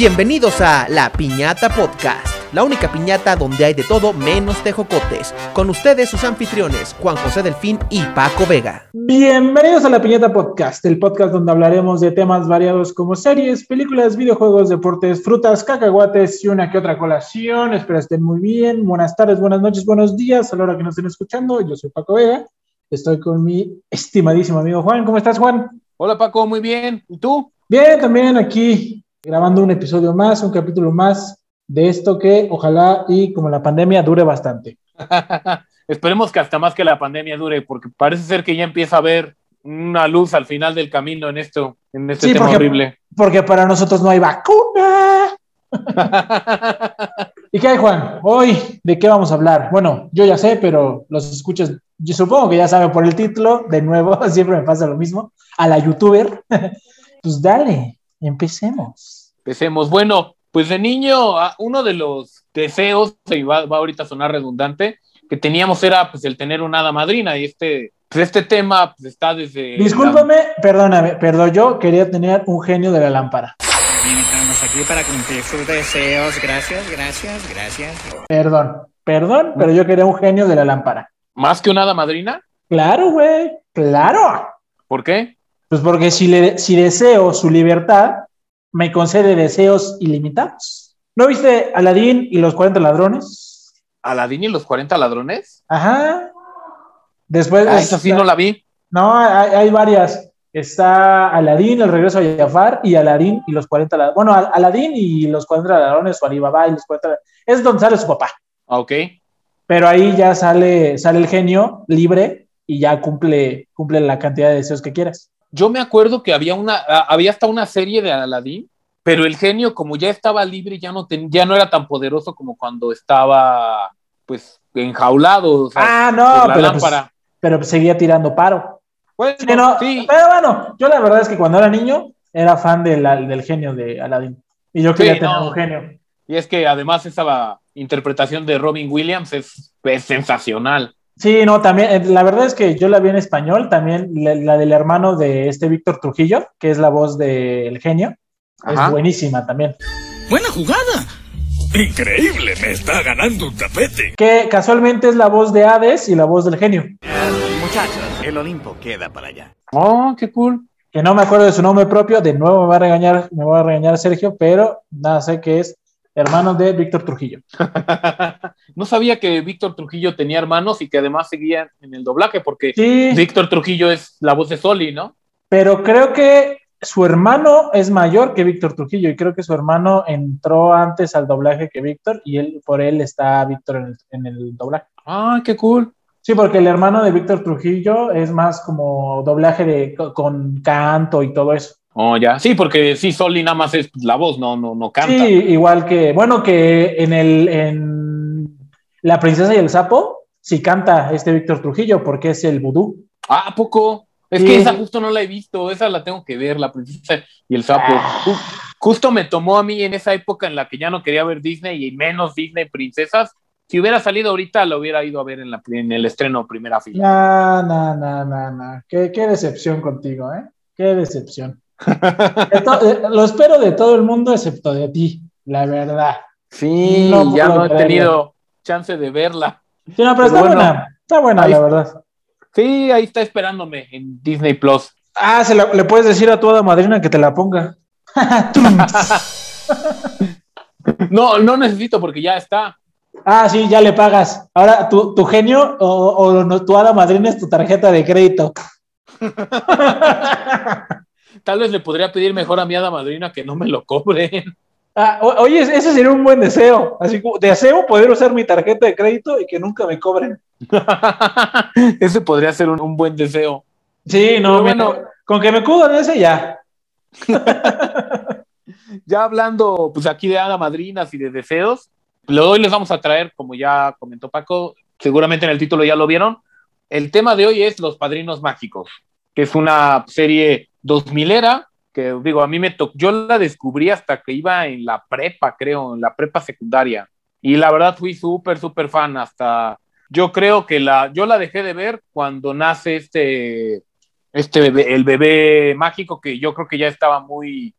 Bienvenidos a La Piñata Podcast, la única piñata donde hay de todo menos tejocotes. Con ustedes sus anfitriones, Juan José Delfín y Paco Vega. Bienvenidos a La Piñata Podcast, el podcast donde hablaremos de temas variados como series, películas, videojuegos, deportes, frutas, cacahuates y una que otra colación. Espero estén muy bien. Buenas tardes, buenas noches, buenos días a la hora que nos estén escuchando. Yo soy Paco Vega. Estoy con mi estimadísimo amigo Juan. ¿Cómo estás, Juan? Hola, Paco, muy bien. ¿Y tú? Bien, también aquí grabando un episodio más, un capítulo más de esto que ojalá y como la pandemia dure bastante. Esperemos que hasta más que la pandemia dure, porque parece ser que ya empieza a haber una luz al final del camino en esto, en este tema porque, horrible. Porque para nosotros no hay vacuna. ¿Y qué hay, Juan? Hoy, ¿de qué vamos a hablar? Bueno, yo ya sé, pero los escuchas, yo supongo que ya saben por el título, de nuevo, siempre me pasa lo mismo, a la youtuber. pues dale, empecemos. Empecemos. Bueno, pues de niño, uno de los deseos, y va, va, ahorita a sonar redundante, que teníamos era pues el tener una hada madrina y este, pues este tema pues, está desde... Discúlpame, la... perdóname, perdón, yo quería tener un genio de la lámpara. Bien, estamos aquí para cumplir sus deseos. Gracias, gracias, gracias. Perdón, perdón, pero yo quería un genio de la lámpara. ¿Más que una hada madrina? Claro, güey, claro. ¿Por qué? Pues porque si, le, si deseo su libertad, me concede deseos ilimitados. ¿No viste Aladín y los 40 ladrones? ¿Aladín y los 40 ladrones? Ajá. Después. Ah, esa sí no la vi. No, hay, hay, varias. Está Aladín, el regreso a Jafar, y Aladín y los 40 ladrones. Bueno, Aladín y los 40 ladrones, o Alibaba y los 40 Es donde sale su papá. Ok. Pero ahí ya sale, sale el genio libre y ya cumple, cumple la cantidad de deseos que quieras yo me acuerdo que había una, había hasta una serie de Aladdin, pero el genio como ya estaba libre ya no ten, ya no era tan poderoso como cuando estaba pues enjaulado. O sea, ah, no, pero, pues, pero seguía tirando paro. Bueno, sí, no, sí. Pero bueno, yo la verdad es que cuando era niño era fan de la, del genio de Aladdin y yo quería sí, tener no. un genio. Y es que además esa interpretación de Robin Williams es, es sensacional. Sí, no, también, la verdad es que yo la vi en español, también la, la del hermano de este Víctor Trujillo, que es la voz del genio, Ajá. es buenísima también. Buena jugada. Increíble, me está ganando un tapete. Que casualmente es la voz de Hades y la voz del genio. Muchachos, el Olimpo queda para allá. Oh, qué cool. Que no me acuerdo de su nombre propio, de nuevo me va a regañar, me va a regañar Sergio, pero nada, sé que es hermano de Víctor Trujillo. no sabía que Víctor Trujillo tenía hermanos y que además seguía en el doblaje, porque sí. Víctor Trujillo es la voz de Soli, ¿no? Pero creo que su hermano es mayor que Víctor Trujillo y creo que su hermano entró antes al doblaje que Víctor y él por él está Víctor en el, en el doblaje. Ah, qué cool. Sí, porque el hermano de Víctor Trujillo es más como doblaje de, con canto y todo eso. Oh, ya. Sí, porque sí, Soli nada más es la voz, no, no, no canta. Sí, igual que, bueno, que en el en La Princesa y el Sapo, sí canta este Víctor Trujillo, porque es el vudú. Ah, ¿a poco? Es sí. que esa justo no la he visto, esa la tengo que ver, La Princesa y el Sapo. Ah. Justo me tomó a mí en esa época en la que ya no quería ver Disney y menos Disney Princesas. Si hubiera salido ahorita, lo hubiera ido a ver en, la, en el estreno primera No, fila. no, no, no, no. Qué, qué decepción contigo, ¿eh? Qué decepción. Lo espero de todo el mundo excepto de ti, la verdad. Sí, no ya no he tenido chance de verla. Sí, no, pero, pero está bueno, buena, está buena, ahí, la verdad. Sí, ahí está esperándome en Disney Plus. Ah, se la, le puedes decir a toda madrina que te la ponga. no, no necesito porque ya está. Ah, sí, ya le pagas. Ahora tu, tu genio o, o no, tu hada madrina es tu tarjeta de crédito. Tal vez le podría pedir mejor a mi hada madrina que no me lo cobren. Ah, oye, ese sería un buen deseo. Así como deseo poder usar mi tarjeta de crédito y que nunca me cobren. ese podría ser un, un buen deseo. Sí, no, bueno, con que me cubran ese ya. ya hablando, pues aquí de hada madrinas y de deseos, hoy les vamos a traer, como ya comentó Paco, seguramente en el título ya lo vieron, el tema de hoy es Los Padrinos Mágicos, que es una serie 2000 era, que digo, a mí me tocó, yo la descubrí hasta que iba en la prepa, creo, en la prepa secundaria, y la verdad fui súper, súper fan hasta, yo creo que la, yo la dejé de ver cuando nace este, este bebé, el bebé mágico, que yo creo que ya estaba muy,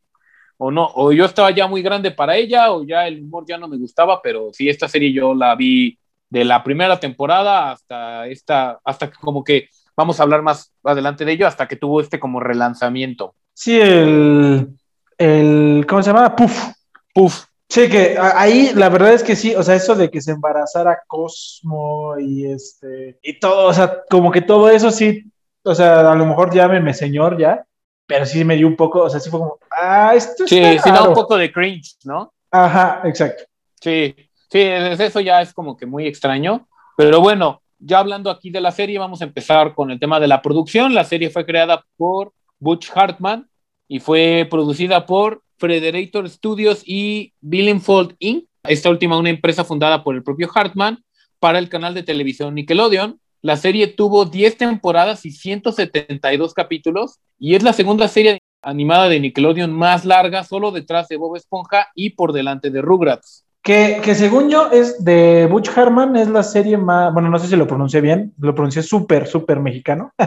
o no, o yo estaba ya muy grande para ella, o ya el humor ya no me gustaba, pero sí, esta serie yo la vi de la primera temporada hasta esta, hasta que como que vamos a hablar más adelante de ello, hasta que tuvo este como relanzamiento. Sí, el, el ¿cómo se llama? Puff. Puff. Sí, que ahí la verdad es que sí, o sea, eso de que se embarazara Cosmo y este, y todo, o sea, como que todo eso sí, o sea, a lo mejor llámenme señor ya, pero sí me dio un poco, o sea, sí fue como, ah, esto Sí, sí da un poco de cringe, ¿no? Ajá, exacto. Sí, sí, eso ya es como que muy extraño, pero bueno, ya hablando aquí de la serie, vamos a empezar con el tema de la producción. La serie fue creada por Butch Hartman y fue producida por Frederator Studios y Billingfold Inc. Esta última una empresa fundada por el propio Hartman para el canal de televisión Nickelodeon. La serie tuvo 10 temporadas y 172 capítulos y es la segunda serie animada de Nickelodeon más larga, solo detrás de Bob Esponja y por delante de Rugrats. Que, que, según yo es de Butch Hartman, es la serie más, bueno, no sé si lo pronuncié bien, lo pronuncié súper, súper mexicano.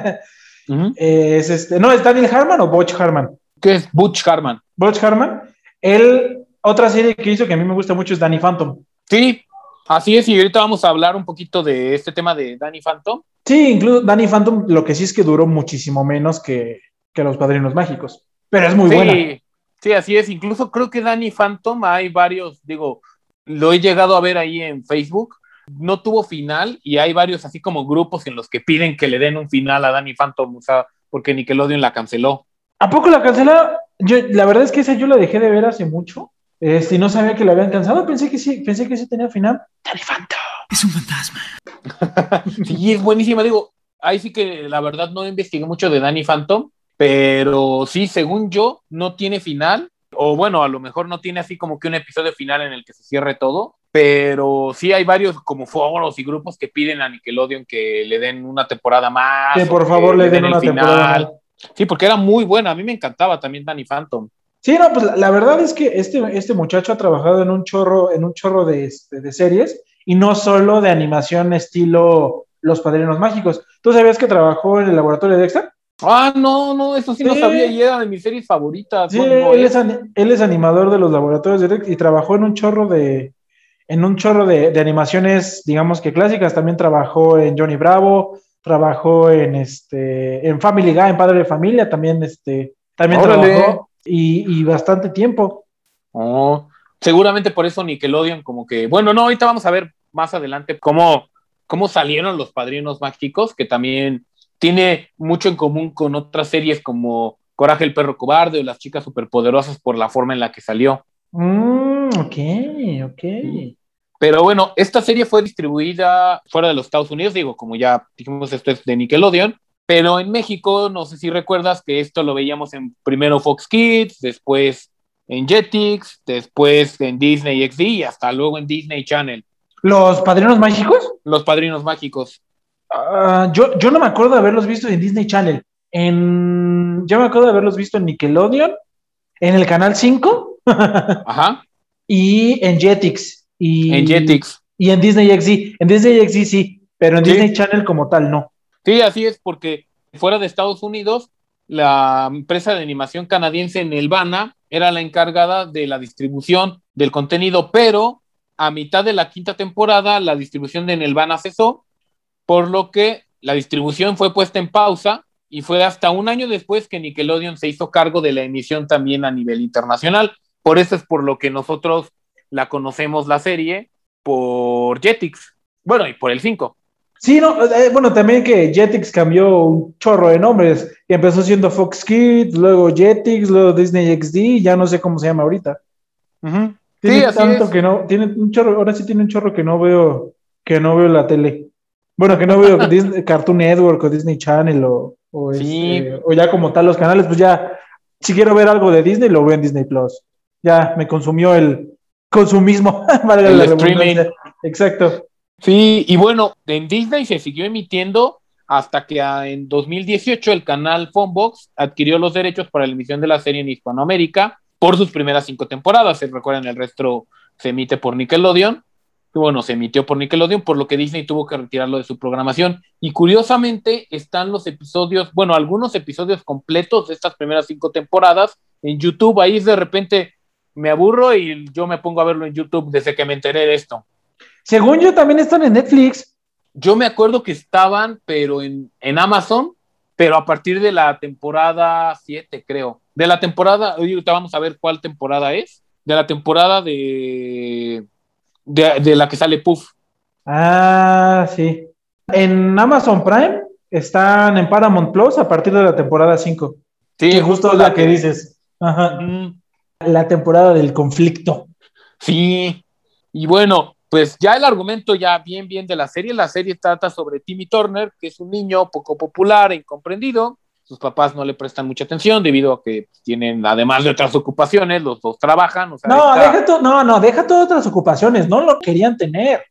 uh -huh. es este, no, ¿es Daniel Hartman o Butch Hartman? ¿Qué es Butch Hartman? Butch Hartman. Él, otra serie que hizo que a mí me gusta mucho es Danny Phantom. Sí, así es, y ahorita vamos a hablar un poquito de este tema de Danny Phantom. Sí, incluso Danny Phantom, lo que sí es que duró muchísimo menos que, que Los Padrinos Mágicos, pero es muy sí, buena. Sí, así es, incluso creo que Danny Phantom hay varios, digo, lo he llegado a ver ahí en Facebook, no tuvo final y hay varios así como grupos en los que piden que le den un final a Danny Phantom, o sea, porque Nickelodeon la canceló. ¿A poco la cancelaron? Yo, la verdad es que esa yo la dejé de ver hace mucho. Este, y no sabía que la habían cancelado. Pensé que sí, pensé que sí tenía final. Danny Phantom. Es un fantasma. sí, es buenísima. Digo, ahí sí que la verdad no investigué mucho de Danny Phantom, pero sí, según yo, no tiene final. O bueno, a lo mejor no tiene así como que un episodio final en el que se cierre todo, pero sí hay varios como foros y grupos que piden a Nickelodeon que le den una temporada más. Que por favor le den, den una temporada más. Sí, porque era muy buena. A mí me encantaba también Danny Phantom. Sí, no, pues la, la, verdad es que este, este muchacho ha trabajado en un chorro, en un chorro de, este, de series y no solo de animación estilo Los Padrinos Mágicos. ¿Tú sabías que trabajó en el laboratorio de Dexter? Ah, no, no, eso sí, sí. no sabía y era de mis series favoritas. Sí, no, él, es, él, es, animador de los laboratorios de Dexter y trabajó en un chorro de, en un chorro de, de animaciones, digamos que clásicas. También trabajó en Johnny Bravo, trabajó en este en Family Guy, en Padre de Familia, también este también Órale. trabajó y, y, bastante tiempo. Oh, seguramente por eso Nickelodeon como que, bueno, no, ahorita vamos a ver más adelante cómo, cómo salieron los padrinos mágicos, que también tiene mucho en común con otras series como Coraje el perro cobarde o Las chicas superpoderosas por la forma en la que salió. Mm, ok, ok. Pero bueno, esta serie fue distribuida fuera de los Estados Unidos, digo, como ya dijimos, esto es de Nickelodeon, pero en México, no sé si recuerdas que esto lo veíamos en primero Fox Kids, después en Jetix, después en Disney XD y hasta luego en Disney Channel. ¿Los Padrinos Mágicos? Los Padrinos Mágicos. Uh, yo, yo no me acuerdo de haberlos visto en Disney Channel. En, yo me acuerdo de haberlos visto en Nickelodeon, en el Canal 5 Ajá. y en Jetix. Y, en Jetix. Y en Disney XD. En Disney XD sí, pero en sí. Disney Channel como tal no. Sí, así es, porque fuera de Estados Unidos, la empresa de animación canadiense Nelvana era la encargada de la distribución del contenido, pero a mitad de la quinta temporada la distribución de Nelvana cesó, por lo que la distribución fue puesta en pausa y fue hasta un año después que Nickelodeon se hizo cargo de la emisión también a nivel internacional. Por eso es por lo que nosotros la conocemos la serie por Jetix. Bueno, y por el 5. Sí, no, eh, bueno, también que Jetix cambió un chorro de nombres. Y empezó siendo Fox Kids, luego Jetix, luego Disney XD, ya no sé cómo se llama ahorita. Uh -huh. Tiene sí, así tanto es. que no, tiene un chorro, ahora sí tiene un chorro que no veo, que no veo la tele. Bueno, que no veo Disney, Cartoon Network o Disney Channel o, o, Sí. este, o ya como tal los canales, pues ya, si quiero ver algo de Disney, lo veo en Disney Plus. Ya me consumió el consumismo, valga El la streaming. Exacto. Sí, y bueno, en Disney se siguió emitiendo hasta que en 2018 el canal Funbox adquirió los derechos para la emisión de la serie en Hispanoamérica por sus primeras cinco temporadas. Se recuerdan, el resto se emite por Nickelodeon. Bueno, se emitió por Nickelodeon, por lo que Disney tuvo que retirarlo de su programación. Y curiosamente están los episodios, bueno, algunos episodios completos de estas primeras cinco temporadas en YouTube, ahí de repente me aburro y yo me pongo a verlo en YouTube desde que me enteré de esto. Según yo, también están en Netflix. Yo me acuerdo que estaban, pero en, en Amazon, pero a partir de la temporada 7, creo. De la temporada, oye, ahorita vamos a ver cuál temporada es. De la temporada de, de, de la que sale Puff. Ah, sí. En Amazon Prime están en Paramount Plus a partir de la temporada 5. Sí, que justo es la que dices. Ajá. Mm, La temporada del conflicto. Sí, y bueno, pues ya el argumento ya bien, bien de la serie, la serie trata sobre Timmy Turner, que es un niño poco popular e incomprendido, sus papás no le prestan mucha atención debido a que tienen, además de otras ocupaciones, los dos trabajan. O sea, No, está- deja to- no, no, deja todas otras ocupaciones, no lo querían tener.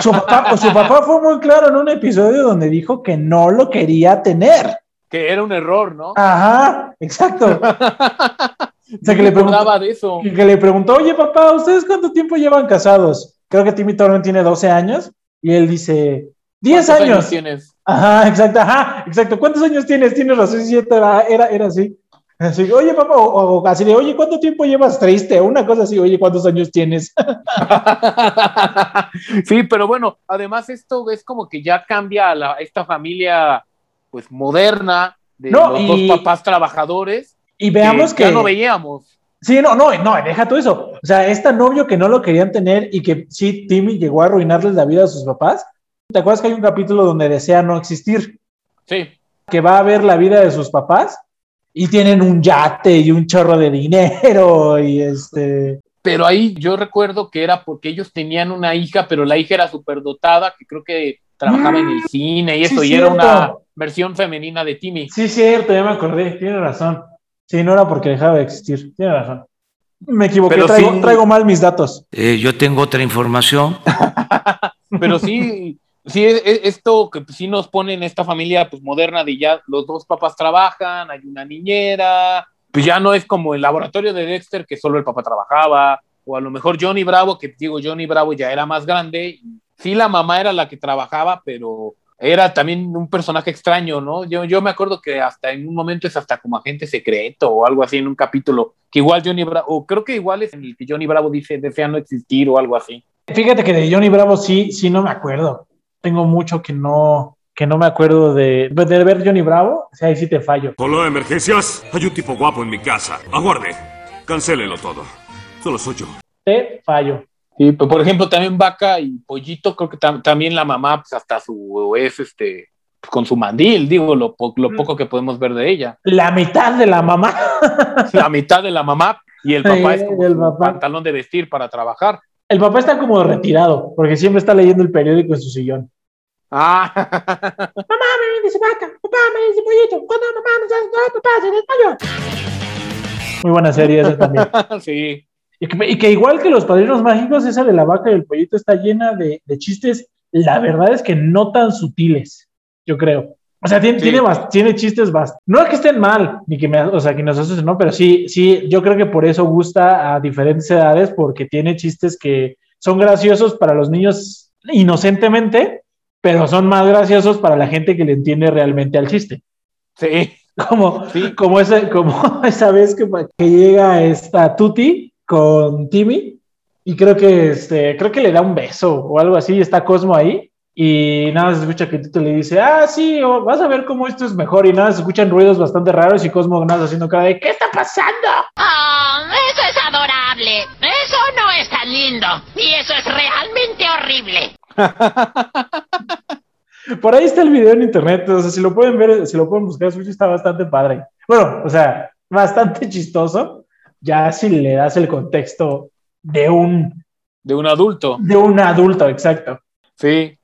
Su papá, su papá fue muy claro en un episodio donde dijo que no lo quería tener. que era un error, ¿no? Ajá, exacto. O sea, que le preguntó, de eso. que le preguntó, oye papá, ¿ustedes cuánto tiempo llevan casados? Creo que Timmy Turner tiene 12 años y él dice, 10 ¿Cuántos años. tienes? Ajá, exacto, ajá, exacto. ¿Cuántos años tienes? Tienes razón, siete, era, era, era así. Así, oye, papá, o, o así de, oye, ¿cuánto tiempo llevas triste? Una cosa así, oye, ¿cuántos años tienes? sí, pero bueno, además esto es como que ya cambia a la- esta familia pues moderna de No, los y- dos papás trabajadores Y veamos que. ya no veíamos. Sí, no, no, no, deja todo eso. O sea, este novio que no lo querían tener y que sí, Timmy llegó a arruinarles la vida a sus papás. ¿Te acuerdas que hay un capítulo donde desea no existir? Sí, Que va a ver la vida de sus papás y tienen un yate y un chorro de dinero y este. pero ahí yo recuerdo que era porque ellos tenían una hija, pero la hija era superdotada, que creo que trabajaba en el cine y Sí, eso, y era una versión femenina de Timmy. Sí, cierto, ya me acordé, tiene razón. Sí, no era porque dejaba de existir, tiene razón. Me equivoqué, Pero traigo, sí- traigo mal mis datos. Eh, yo tengo otra información. Pero sí, sí, e- e- esto que sí nos pone en esta familia pues moderna de ya los dos papás trabajan, hay una niñera, pues ya no es como el laboratorio de Dexter que solo el papá trabajaba, o a lo mejor Johnny Bravo, que digo, Johnny Bravo ya era más grande, sí la mamá era la que trabajaba, pero era también un personaje extraño, ¿no? Yo, yo me acuerdo que hasta en un momento es hasta como agente secreto o algo así en un capítulo, que igual Johnny Bravo, o creo que igual es en el que Johnny Bravo dice desea no existir o algo así. Fíjate que de Johnny Bravo sí, sí no me acuerdo. Tengo mucho que no, que no me acuerdo de, de ver Johnny Bravo. O sea, ahí sí te fallo. Hola, emergencias. Hay un tipo guapo en mi casa. Aguarde. Cancélelo todo. Solo soy yo. Te fallo. Sí, pero por ejemplo, también Vaca y Pollito, creo que tam- también la mamá, pues hasta su es este, pues, con su mandil, digo, lo, po- lo poco que podemos ver de ella. La mitad de la mamá. La mitad de la mamá y el papá Sí, es como el su papá. pantalón de vestir para trabajar. El papá está como retirado, porque siempre está leyendo el periódico en su sillón. Ah, Mamá me dice vaca, papá me dice pollito, cuando mamá nos hace papá se desmayó. Muy buena serie esa también. sí, Y que, y que igual que los padrinos mágicos, esa de la vaca y el pollito está llena de, de chistes, la verdad es que no tan sutiles, yo creo. O sea, tiene, Sí. tiene, tiene chistes bast No es que estén mal, ni que me, o sea, que nos asusten, ¿no? Pero sí, sí, yo creo que por eso gusta a diferentes edades, porque tiene chistes que son graciosos para los niños inocentemente, pero son más graciosos para la gente que le entiende realmente al chiste. sí, Como, sí. como, ese, como esa vez que, que llega esta Tuti con Timmy y creo que, este, creo que le da un beso o algo así, y está Cosmo ahí y nada, se escucha que Tito le dice, ah, sí, vas a ver cómo esto es mejor y nada, se escuchan ruidos bastante raros y Cosmo nada haciendo cara de, ¿qué está pasando? ¡Oh, eso es adorable! Eso no es tan lindo. Y eso es realmente horrible. Por ahí está el video en internet, o sea, si lo pueden ver, si lo pueden buscar, está bastante padre. Bueno, o sea, bastante chistoso, ya si le das el contexto de un, De un adulto. de un adulto, exacto. Sí.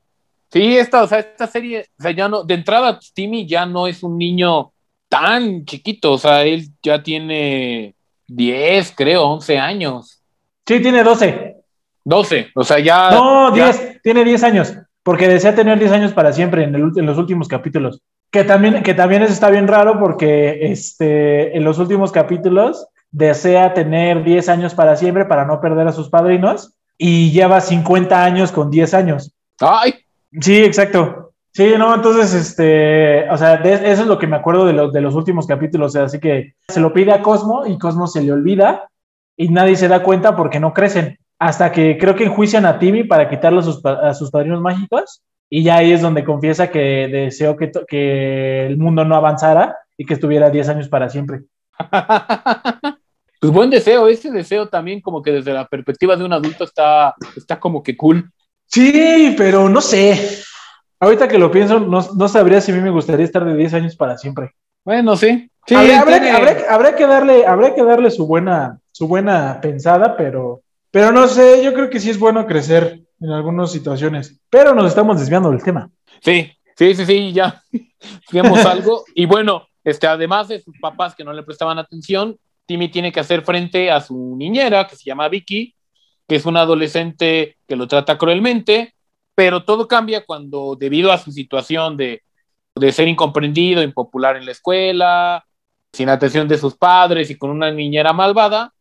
Sí, esta, o sea, esta serie, o sea, ya no, de entrada, Timmy ya no es un niño tan chiquito, o sea, él ya tiene 10, creo, 11 años, Sí, tiene 12. 12, o sea, ya. No, ya- 10, tiene 10 años, porque desea tener 10 años para siempre en, el en los últimos capítulos. Que también, que también eso está bien raro porque este, en los últimos capítulos desea tener 10 años para siempre para no perder a sus padrinos y lleva 50 años con 10 años. Ay, Sí, exacto. Sí, no, entonces, este, o sea, eso es lo que me acuerdo de, los de los últimos capítulos, o sea, así que se lo pide a Cosmo y Cosmo se le olvida y nadie se da cuenta porque no crecen, hasta que creo que enjuician a Timmy para quitarle a sus, padrinos mágicos y ya ahí es donde confiesa que deseó que, que el mundo no avanzara y que estuviera 10 años para siempre. Pues buen deseo, ese deseo también como que desde la perspectiva de un adulto está, está como que cool. Sí, pero no sé. Ahorita que lo pienso, no, no sabría si a mí me gustaría estar de 10 años para siempre. Bueno, sí. Sí, que- darle, que darle su buena, su buena pensada, pero, pero no sé, yo creo que sí es bueno crecer en algunas situaciones. Pero nos estamos desviando del tema. Sí, sí, sí, sí, ya vemos algo. Y bueno, este, además de sus papás que no le prestaban atención, Timmy tiene que hacer frente a su niñera, que se llama Vicky, que es una adolescente que lo trata cruelmente, pero todo cambia cuando, debido a su situación de, de ser incomprendido, impopular en la escuela, sin atención de sus padres y con una niñera malvada,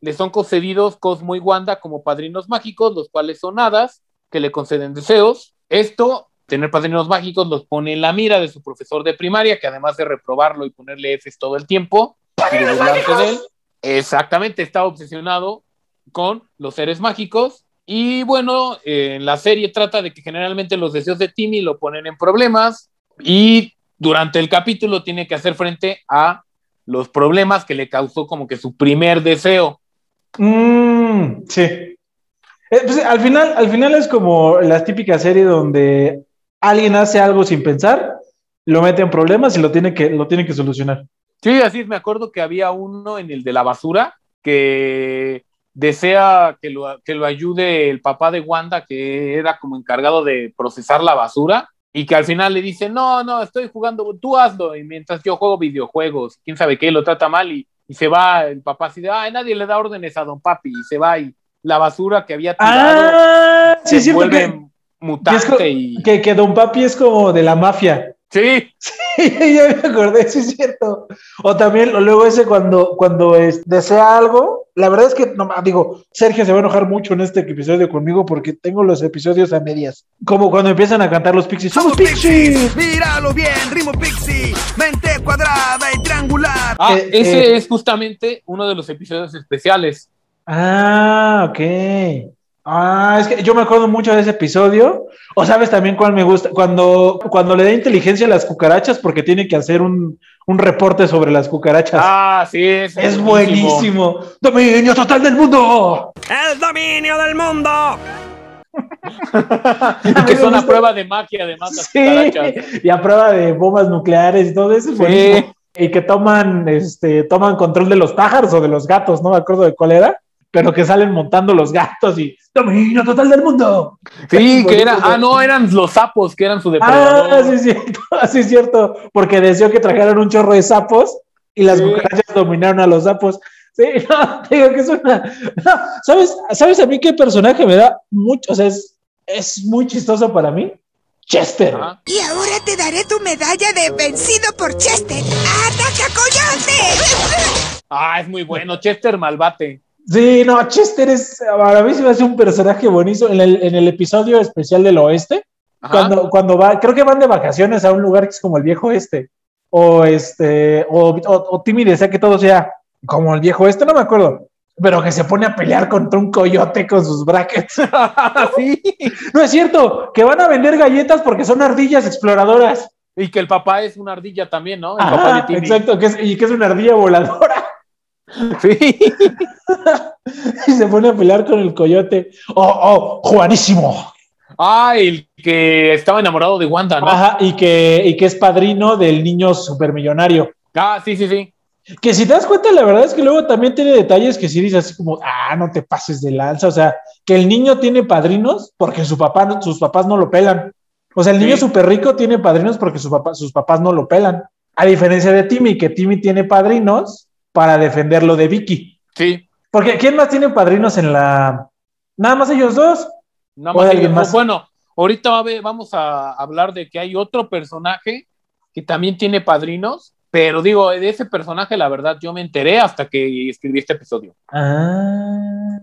le son concedidos Cosmo y Wanda como padrinos mágicos, los cuales son hadas que le conceden deseos. Esto, tener padrinos mágicos, los pone en la mira de su profesor de primaria, que además de reprobarlo y ponerle Fs todo el tiempo, y de burlarse de él, exactamente está obsesionado con los seres mágicos. Y bueno, eh, en la serie trata de que generalmente los deseos de Timmy lo ponen en problemas y durante el capítulo tiene que hacer frente a los problemas que le causó como que su primer deseo. Mm, sí. Eh, pues, al, final, al final es como la típica serie donde alguien hace algo sin pensar, lo mete en problemas y lo tiene que, lo tiene que solucionar. Sí, así es, me acuerdo que había uno en el de la basura que desea que lo, que lo ayude el papá de Wanda, que era como encargado de procesar la basura, y que al final le dice, no, no, estoy jugando, tú hazlo, y mientras yo juego videojuegos, quién sabe qué, lo trata mal, y, y se va el papá así de, ay, nadie le da órdenes a don papi, y se va, y la basura que había tirado Ah, sí, se cierto vuelve que, mutante y... que, que Don Papi es como de la mafia. Sí, ya me acordé, sí es cierto. O también, o luego ese cuando, cuando es- desea algo, la verdad es que, no, digo, Sergio se va a enojar mucho en este episodio conmigo porque tengo los episodios a medias. Como cuando empiezan a cantar los Pixies. ¡Somos Pixies! Míralo bien, ritmo pixie, mente cuadrada y triangular. ah, Eh, ese eh. es justamente uno de los episodios especiales. Ah, ok. Ah, es que yo me acuerdo mucho de ese episodio. O sabes también cuál me gusta, cuando, cuando le da inteligencia a las cucarachas porque tiene que hacer un, un reporte sobre las cucarachas. Ah, sí, es, es buenísimo. Dominio total del mundo. El dominio del mundo. Y que son a prueba de magia, además, las Sí, cucarachas. y a prueba de bombas nucleares y todo eso. es Sí. buenísimo. Y que toman, este, toman control de los pájaros o de los gatos, no me acuerdo de cuál era, pero que salen montando los gatos y dominio total del mundo. Sí, que era, ah, no, eran los sapos, que eran su Ah, depredador. sí, es cierto, sí, es cierto, porque deseó que trajeran un chorro de sapos y las Sí. cucarachas dominaron a los sapos. Sí, no, te digo que es una. no, ¿sabes, ¿Sabes a mí qué personaje me da mucho? O sea, es, es muy chistoso para mí. Chester. Ajá. Y ahora te daré tu medalla de vencido por Chester. ¡Ataca, coyote! Ah, es muy bueno, Chester Malvate. Sí, no, Chester es. Para mí se me hace un personaje buenísimo. En el, en el episodio especial del oeste, Ajá. cuando, cuando va, creo que van de vacaciones a un lugar que es como el viejo este. O este, o, o, o Timmy desea que todo sea como el viejo este, no me acuerdo. Pero que se pone a pelear contra un coyote con sus brackets. sí. No es cierto, que van a vender galletas porque son ardillas exploradoras. Y que el papá es una ardilla también, ¿no? El papá de Timmy. exacto, que es, y que es una ardilla voladora. Sí. Y se pone a pelear con el coyote. Oh, oh, Juanísimo. Ah, el que estaba enamorado de Wanda, ¿no? Ajá, y que, y que es padrino del niño supermillonario. Ah, sí, sí, sí. Que si te das cuenta, la verdad es que luego también tiene detalles que sí dices así como, ah, no te pases de lanza. O sea, que el niño tiene padrinos porque su papá, sus papás no lo pelan. O sea, el niño súper rico tiene padrinos porque su papá, sus papás no lo pelan. A diferencia de Timmy, que Timmy tiene padrinos para defenderlo de Vicky. Sí. Porque ¿quién más tiene padrinos en la... Nada más ellos dos? Nada ¿O más alguien ellos. más? Bueno, ahorita va a ver- vamos a hablar de que hay otro personaje que también tiene padrinos, pero digo, de ese personaje, la verdad, yo me enteré hasta que escribí este episodio. Ah.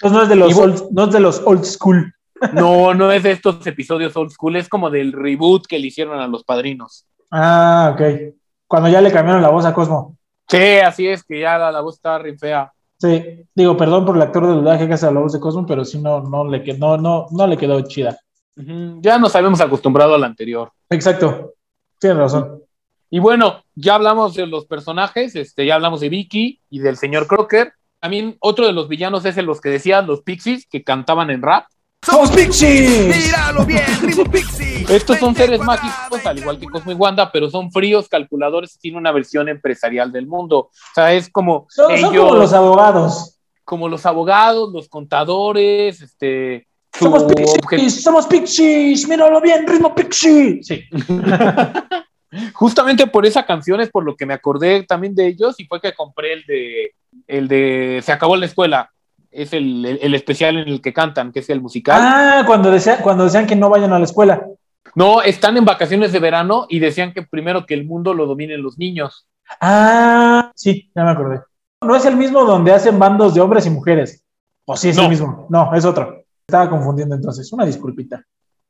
Pues no es de los, vos- old, no es de los old school. No, no es de estos episodios old school, es como del reboot que le hicieron a los padrinos. Ah, ok. Cuando ya le cambiaron la voz a Cosmo. Sí, así es, que ya la, la voz está re fea. Sí, digo, perdón por el actor de doblaje que hace la voz de Cosmo, pero sí no, no, le, qued- no, no, no le quedó chida. Ya nos habíamos acostumbrado al anterior. Exacto. Tienes razón. Y bueno, ya hablamos de los personajes, este, ya hablamos de Vicky y del señor Crocker. También otro de los villanos es el los que decían los Pixies, que cantaban en rap. ¡Somos Pixies! Míralo bien, Ritmo Pixie. Estos son seres mágicos, al igual que Cosmo y Wanda, pero son fríos, calculadores, y tienen una versión empresarial del mundo. O sea, es como Son, son ellos, como los abogados. como los abogados, los contadores, este, Somos Pixies, somos Pixies, míralo bien, ritmo Pixie. Sí. Justamente por esa canción es por lo que me acordé también de ellos y fue que compré el de el de Se acabó la escuela. Es el, el- el especial en el que cantan, que es el musical. Ah, cuando, desea- cuando decían que no vayan a la escuela. No, están en vacaciones de verano y decían que primero que el mundo lo dominen los niños. Ah, sí, ya me acordé. No es el mismo donde hacen bandos de hombres y mujeres. O sí es No. el mismo. No, es otro. Estaba confundiendo entonces. Una disculpita.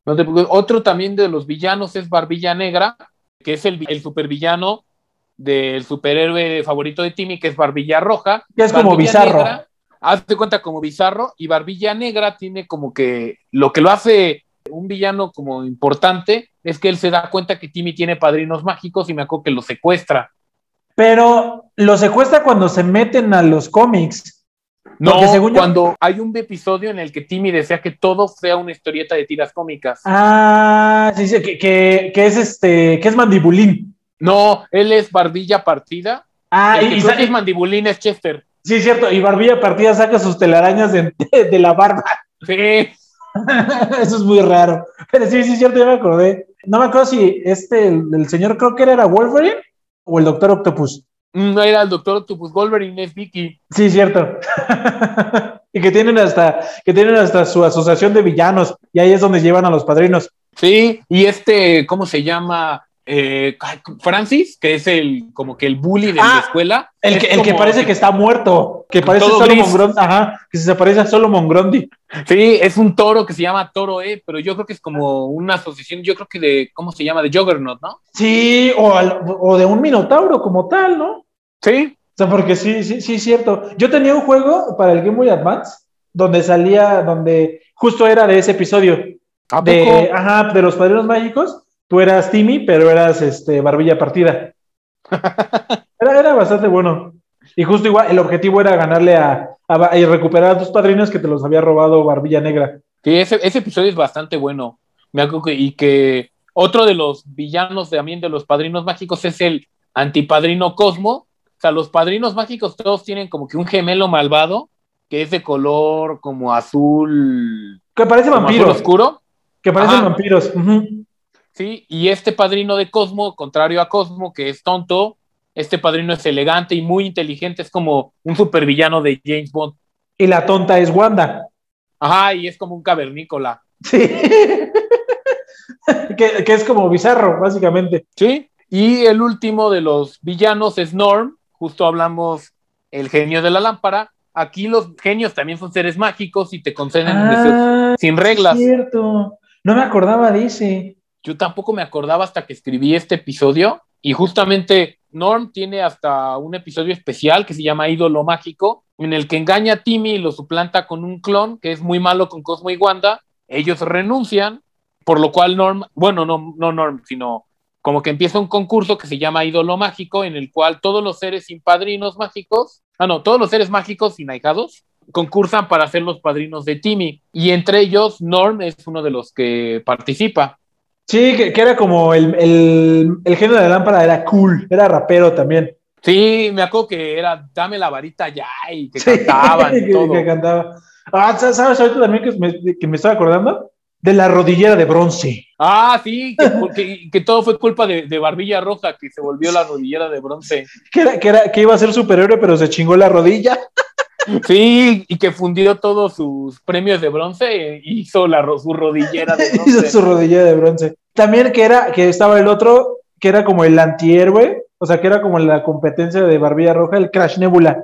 No te preocupes. Otro también de los villanos es Barbilla Negra, que es el, el supervillano del superhéroe favorito de Timmy, que es Barbilla Roja. Que es como Bizarro. Negra, hazte cuenta como Bizarro, y Barbilla Negra tiene como que lo que lo hace un villano como importante es que él se da cuenta que Timmy tiene padrinos mágicos y me acuerdo que lo secuestra. Pero lo secuestra cuando se meten a los cómics. No, yo- cuando hay un episodio en el que Timmy desea que todo sea una historieta de tiras cómicas. Ah, sí, sí, que, que, que es este, que es mandibulín. No, él es Barbilla Partida. Ah, el y, que y es Mandibulín es Chester. Sí, es cierto. Y Barbilla Partida saca sus telarañas de, de la barba. Sí, Eso es muy raro. Pero sí, sí, es cierto, ya me acordé. No me acuerdo si este, el, el señor Crocker era Wolverine o el Doctor Octopus. no era el Doctor Octopus Wolverine, es Vicky. Sí, cierto. y que tienen hasta, que tienen hasta su asociación de villanos, y ahí es donde llevan a los padrinos. Sí, y este, ¿cómo se llama? Eh, Francis, que es el como que el bully de Ah, la escuela. El Es que, el que parece que está muerto, que parece gris. Grundy, ajá, que se parece a Solomon Grundy. Sí, es un toro que se llama Toro E, pero yo creo que es como una asociación, yo creo que de, ¿cómo se llama? De Juggernaut, ¿no? Sí, o, al- o de un minotauro como tal, ¿no? O Sí. sea, porque sí, sí, sí, es cierto. Yo tenía un juego para el Game Boy Advance donde salía, donde justo era de ese episodio. ¿A de, poco? ajá, de los padrinos mágicos. Tú eras Timmy, pero eras este, barbilla partida. Era, era bastante bueno. Y justo igual, el objetivo era ganarle a, a- y recuperar a tus padrinos que te los había robado Barbilla Negra. Sí, ese, ese episodio es bastante bueno. Me acuerdo que, y que otro de los villanos también de los padrinos mágicos es el antipadrino Cosmo. O sea, los padrinos mágicos todos tienen como que un gemelo malvado que es de color como azul, Que parece como azul oscuro. Que parecen Ajá. vampiros. ujú. Sí, y este padrino de Cosmo, contrario a Cosmo, que es tonto, este padrino es elegante y muy inteligente, es como un supervillano de James Bond. Y la tonta es Wanda. Ajá, y es como un cavernícola. Sí. que, que es como bizarro, básicamente. Sí, y el último de los villanos es Norm, justo hablamos el genio de la lámpara. Aquí los genios también son seres mágicos y te conceden deseos Ah, sin reglas. cierto. No me acordaba de ese. Yo tampoco me acordaba hasta que escribí este episodio y justamente Norm tiene hasta un episodio especial que se llama Ídolo Mágico, en el que engaña a Timmy y lo suplanta con un clon que es muy malo con Cosmo y Wanda. Ellos renuncian, por lo cual Norm, bueno, no, no Norm, sino como que empieza un concurso que se llama Ídolo Mágico, en el cual todos los seres sin padrinos mágicos, ah, no, todos los seres mágicos sin ahijados concursan para ser los padrinos de Timmy. Y entre ellos, Norm es uno de los que participa. Sí, que, que era como el, el, el genio de la lámpara, era cool, era rapero también. Sí, me acuerdo que era Dame la varita ya y que Sí, cantaban y que, todo. que cantaba. Ah, ¿sabes ahorita también que me, que me estoy acordando? De la rodillera de bronce. Ah, sí, que, porque- que todo fue culpa de, de Barbilla Roja, que se volvió la rodillera de bronce. Que, era, que, era, que iba a ser superhéroe, pero se chingó la rodilla. Sí, y que fundió todos sus premios de bronce e hizo la, su rodillera de Hizo bronce. su rodillera de bronce. También que era, que estaba el otro, que era como el antihéroe, o sea, que era como la competencia de Barbilla Roja, el Crash Nebula.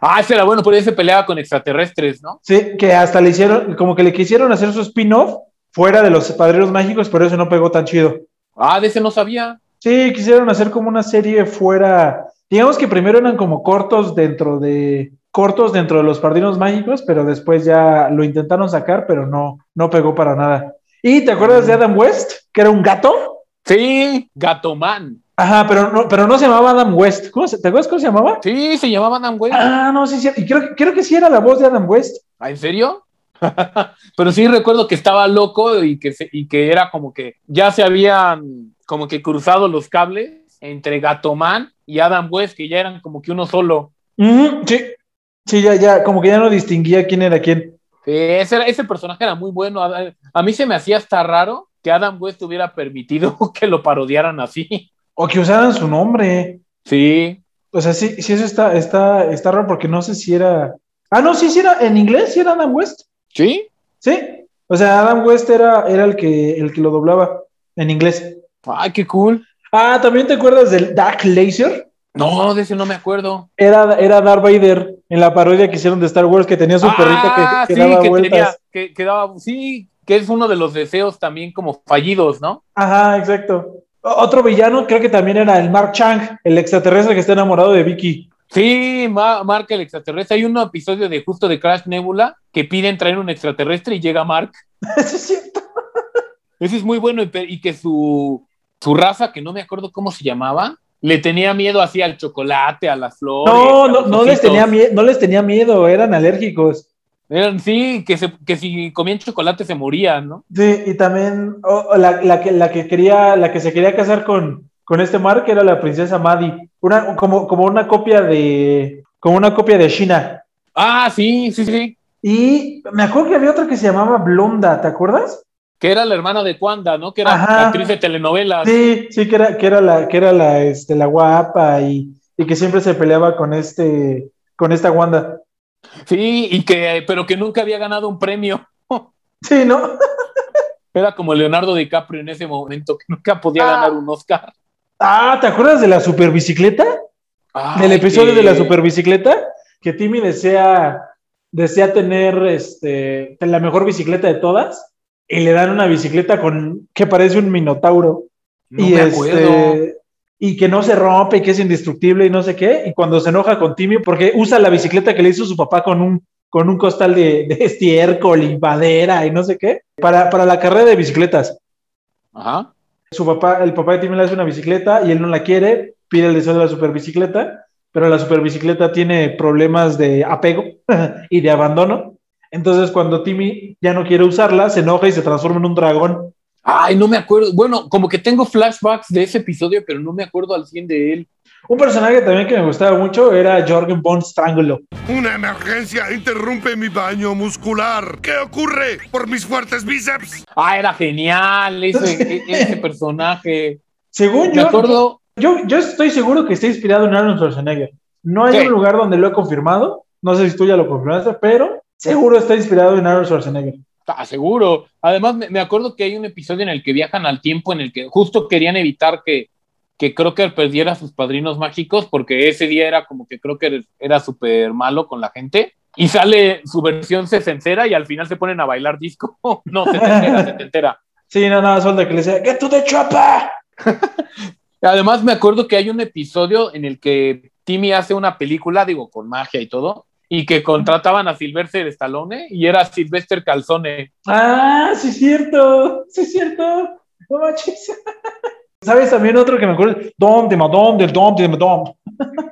Ah, ese era bueno, por ahí se peleaba con extraterrestres, ¿no? Sí, que hasta le hicieron, como que le quisieron hacer su spin-off fuera de los padrinos mágicos, pero eso no pegó tan chido. Ah, de ese no sabía. Sí, quisieron hacer como una serie fuera. Digamos que primero eran como cortos dentro de cortos dentro de los padrinos mágicos, pero después ya lo intentaron sacar, pero no, no pegó para nada. ¿Y te acuerdas de Adam West, que era un gato? Sí, Gatoman. Ajá, pero no, pero no se llamaba Adam West. ¿Cómo se, ¿Te acuerdas cómo se llamaba? Sí, se llamaba Adam West. Ah, no, sí, sí. Y creo, creo que sí era la voz de Adam West. ¿Ah, ¿En serio? pero sí recuerdo que estaba loco y que, se- y que era como que ya se habían como que cruzado los cables entre Gatoman y Adam West, que ya eran como que uno solo. Sí. Sí, ya, ya, como que ya no distinguía quién era quién. Sí, ese, ese personaje era muy bueno. A, a mí se me hacía hasta raro que Adam West hubiera permitido que lo parodiaran así. O que usaran su nombre. Sí, O sea, sí, sí, eso está, está, está raro porque no sé si era. Ah, no, sí, sí era en inglés, sí era Adam West. sí. Sí. O sea, Adam West era, era el que, el que lo doblaba en inglés. Ay, qué cool. Ah, ¿también te acuerdas del Dark Laser? No, de ese no me acuerdo. Era, era Darth Vader en la parodia que hicieron de Star Wars que tenía su perrito Ah, que, que sí, daba que vueltas. tenía, que, que daba, sí, que es uno de los deseos también como fallidos, ¿no? Ajá, exacto. Otro villano creo que también era el Mark Chang, el extraterrestre que está enamorado de Vicky. Sí, ma- marca el extraterrestre. Hay un episodio de justo de Crash Nebula que piden traer un extraterrestre y llega Mark. Eso es cierto. Ese es muy bueno y, y que su, su raza, que no me acuerdo cómo se llamaba, le tenía miedo así al chocolate, a las flores. No, no, no les tenía miedo, no les tenía miedo, eran alérgicos. Eran, sí, que, se, que si comían chocolate se morían, ¿no? Sí, y también o- o la, la que, la que quería, la que se quería casar con, con este Mark era la princesa Maddie, una, como, como una copia de, como una copia de China. Ah, sí, sí, sí. Y me acuerdo que había otra que se llamaba Blonda, ¿te acuerdas? Que era la hermana de Wanda, ¿no? Que era Ajá. actriz de telenovelas. Sí, sí, que era, que era la, que era la, este, la guapa y, y que siempre se peleaba con este, con esta Wanda. Sí, y que, pero que nunca había ganado un premio. Sí, ¿no? Era como Leonardo DiCaprio en ese momento, que nunca podía Ah. ganar un Oscar. Ah, ¿te acuerdas de la superbicicleta? Ay, Del episodio que- de la superbicicleta, que Timmy desea, desea tener este, la mejor bicicleta de todas, y le dan una bicicleta con que parece un minotauro. No y, me este, acuerdo. y que no se rompe y que es indestructible y no sé qué. Y cuando se enoja con Timmy, porque usa la bicicleta que le hizo su papá con un, con un costal de, de estiércol y madera y no sé qué, para, para la carrera de bicicletas. Ajá. Su papá, el papá de Timmy le hace una bicicleta y él no la quiere, pide el deseo de la superbicicleta, pero la superbicicleta tiene problemas de apego y de abandono. Entonces, cuando Timmy ya no quiere usarla, se enoja y se transforma en un dragón. Ay, no me acuerdo. Bueno, como que tengo flashbacks de ese episodio, pero no me acuerdo al 100 de él. Un personaje también que me gustaba mucho era Jorgen von Strangulo. Una emergencia interrumpe mi baño muscular. ¿Qué ocurre? ¿Por mis fuertes bíceps? Ah, era genial ese, ese personaje. Según Me yo, acuerdo. yo, yo estoy seguro que está inspirado en Arnold Schwarzenegger. No hay Sí. un lugar donde lo he confirmado. No sé si tú ya lo confirmaste, pero seguro está inspirado en Arnold Schwarzenegger. Ah, seguro. Además, me, me acuerdo que hay un episodio en el que viajan al tiempo en el que justo querían evitar que, que Crocker perdiera a sus padrinos mágicos porque ese día era como que Crocker era súper malo con la gente. Y sale su versión sesentera y al final se ponen a bailar disco. no, setentera, setentera. Sí, no, nada, suelta que le decía, ¡Get to the chopper! Además, me acuerdo que hay un episodio en el que Timmy hace una película, digo, con magia y todo, y que contrataban a Sylvester Stallone y era Sylvester Calzone. Ah, sí es cierto, sí es cierto. No manches. ¿Sabes también otro que me acuerdo? Dom de Madom, del Dom de Madom.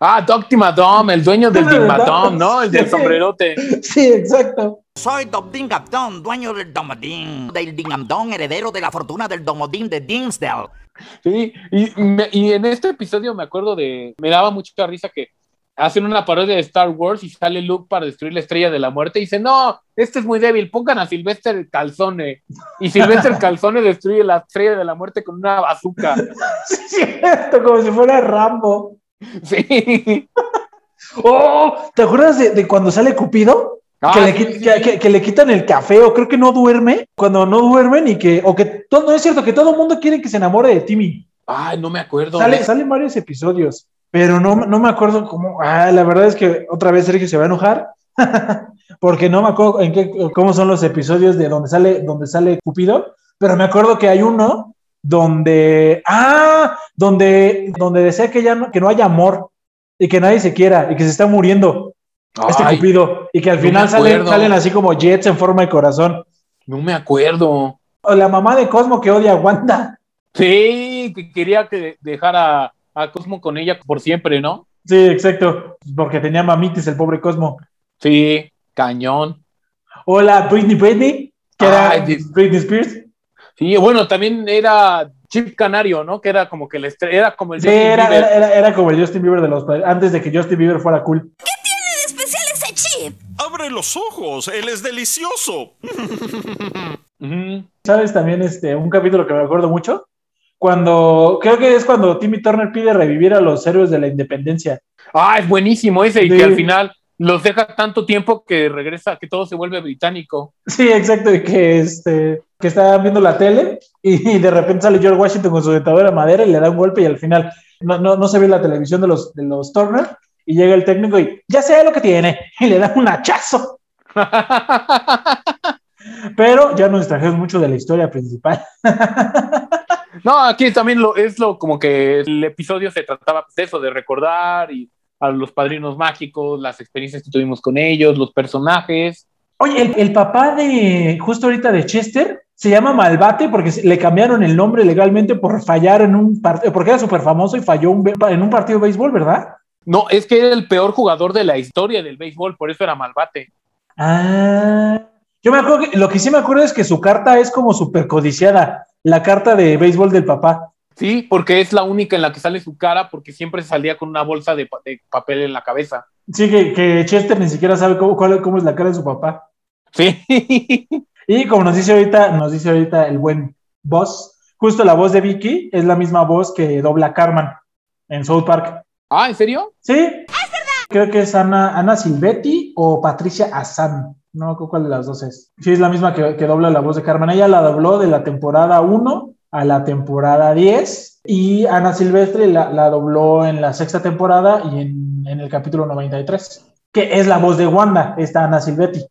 Ah, Doc Timadom, el dueño del Timadom, ¿no? El del Sí. sombrerote. Sí, exacto. Soy Dom Dingabdon, dueño del Domodín, del Dingamdon, heredero de la fortuna del Domodín de Dingsdale. Sí, y, me- y en este episodio me acuerdo de. Me daba mucha risa que hacen una parodia de Star Wars y sale Luke para destruir la estrella de la muerte y dice: No, este es muy débil, pongan a Sylvester Calzone. Y Sylvester Calzone destruye la estrella de la muerte con una bazooka. Sí es cierto, como si fuera Rambo. Sí. Oh, ¿te acuerdas de, de cuando sale Cupido? Ah, que, le, sí, que- sí. que- que le quitan el café o creo que no duerme. Cuando no duermen y que, o que todo, no es cierto, que todo el mundo quiere que se enamore de Timmy. Ay, no me acuerdo. Sale, salen varios episodios. Pero no, no me acuerdo cómo. Ah, la verdad es que otra vez Sergio se va a enojar. porque no me acuerdo en qué, cómo son los episodios de donde sale, donde sale Cupido, pero me acuerdo que hay uno donde, ah, donde, donde desea que ya no, que no haya amor y que nadie se quiera y que se está muriendo este Cupido y que al no final salen, salen así como jets en forma de corazón. No me acuerdo. O la mamá de Cosmo que odia a Wanda. Sí, que quería que dejara a Cosmo con ella por siempre, ¿no? Sí, exacto, porque tenía mamitis el pobre Cosmo. Sí, cañón. O la Britney Britney, que era Ay. Britney Spears. Sí, bueno, también era Chip Canario, ¿no? Que era como que estre- era como el Sí, Justin era, Bieber. era, era, como el Justin Bieber de los padres, antes de que Justin Bieber fuera cool. especial ese chip? Abre los ojos, él es delicioso. ¿Sabes también este, un capítulo que me acuerdo mucho? Cuando, creo que es cuando Timmy Turner pide revivir a los héroes de la independencia. Ah, es buenísimo ese, y Sí. que al final los deja tanto tiempo que regresa, que todo se vuelve británico. Sí, exacto, y que, este, que está viendo la tele y de repente sale George Washington con su dentadura de madera y le da un golpe y al final no, no, no se ve la televisión de los, de los Turner y llega el técnico y ya sé lo que tiene y le da un hachazo. Pero ya nos distrajimos mucho de la historia principal. No, aquí también lo, es lo como que el episodio se trataba de eso, de recordar y a los padrinos mágicos, las experiencias que tuvimos con ellos, los personajes. Oye, el, el papá de, justo ahorita de Chester, se llama Malbate porque le cambiaron el nombre legalmente por fallar en un partido, porque era súper famoso y falló un en un partido de béisbol, ¿verdad? No, es que era el peor jugador de la historia del béisbol, por eso era malvate. Ah, yo me acuerdo que, lo que sí me acuerdo es que su carta es como súper codiciada, la carta de béisbol del papá. Sí, porque es la única en la que sale su cara, porque siempre salía con una bolsa de, pa- de papel en la cabeza. Sí, que, que Chester ni siquiera sabe cómo, cuál- cómo es la cara de su papá. Sí. Y como nos dice ahorita, nos dice ahorita el buen boss, justo la voz de Vicky es la misma voz que dobla Carmen en South Park. ah, ¿en serio? Sí. Creo que es Ana, Ana Silvetti o Patricia Assan. No cuál de las dos es. Sí, es la misma que, que dobla la voz de Carmen. Ella la dobló de la temporada 1 a la temporada 10 y Ana Silvestre la, la dobló en la sexta temporada y en, en el capítulo 93, que es la voz de Wanda, esta Ana Silvetti.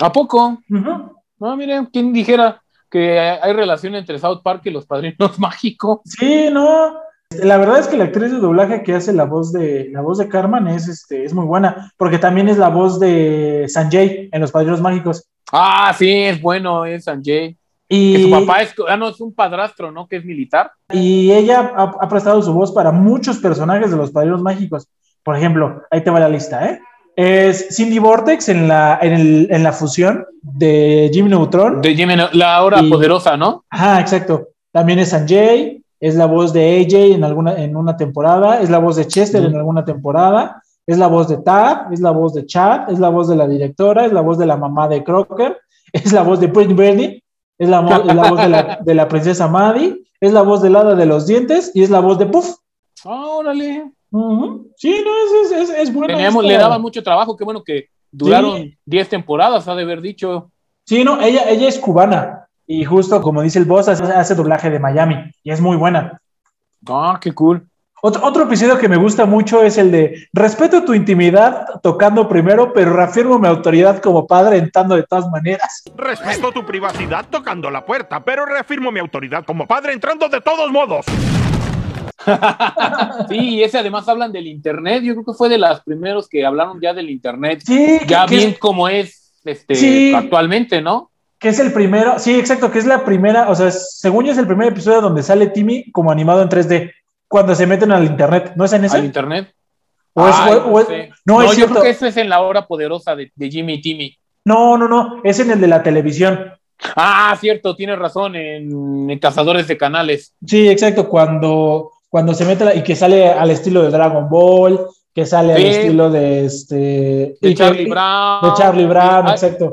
¿A poco? Ujú. No, miren, ¿quién dijera que hay relación entre South Park y los padrinos mágicos? Sí, no. La verdad es que la actriz de doblaje que hace la voz de la voz de Carmen es, este, es muy buena, porque también es la voz de Sanjay en Los Padrinos Mágicos. Ah, sí, es bueno, es Sanjay. Y, Que su papá es, ah, no, es un padrastro, ¿no? Que es militar. y ella ha, ha prestado su voz para muchos personajes de Los Padrinos Mágicos. Por ejemplo, ahí te va la lista, ¿eh? Es Cindy Vortex en la, en, el- en la fusión de Jimmy Neutron. De Jimmy, la hora Y- poderosa, ¿no? Ajá, exacto. También es Sanjay, es la voz de AJ en, alguna, en una temporada, es la voz de Chester en alguna temporada, es la voz de Tab, es la voz de Chad, es la voz de la directora, es la voz de la mamá de Crocker, es la voz de Britney Bernie, es la, voz de la, de la princesa Maddie, es la voz del hada de los dientes y es la voz de Puff. Ah, órale. Sí, no, es, es, es, es buena Teníamos, le daban mucho trabajo, qué bueno que duraron 10 temporadas, ha de haber dicho. Sí, no, ella, ella es cubana y justo como dice el boss, hace, hace doblaje de Miami y es muy buena. Ah, qué cool. Otro, otro episodio que me gusta mucho es el de respeto tu intimidad tocando primero, pero reafirmo mi autoridad como padre entrando de todas maneras. Respeto tu privacidad tocando la puerta, pero reafirmo mi autoridad como padre entrando de todos modos. Sí, y ese además hablan del internet. Yo creo que fue de los primeros que hablaron ya del internet. Sí, ya que bien como es este Sí. actualmente, ¿no? Que es el primero, sí, exacto, que es la primera, o sea, según yo es el primer episodio donde sale Timmy como animado en 3D, cuando se meten al internet, ¿no es en ese? Al internet. ¿O es- Ay, o- o es- sé. no, no, es yo cierto. creo que eso es en la hora poderosa de, de Jimmy y Timmy. No, no, no, es en el de la televisión. Ah, cierto, tienes razón, en, en Cazadores de Canales. Sí, exacto, cuando, cuando se mete la- y que sale al estilo de Dragon Ball, que sale al estilo de este... De que- Charlie Brown. De Charlie Brown, exacto.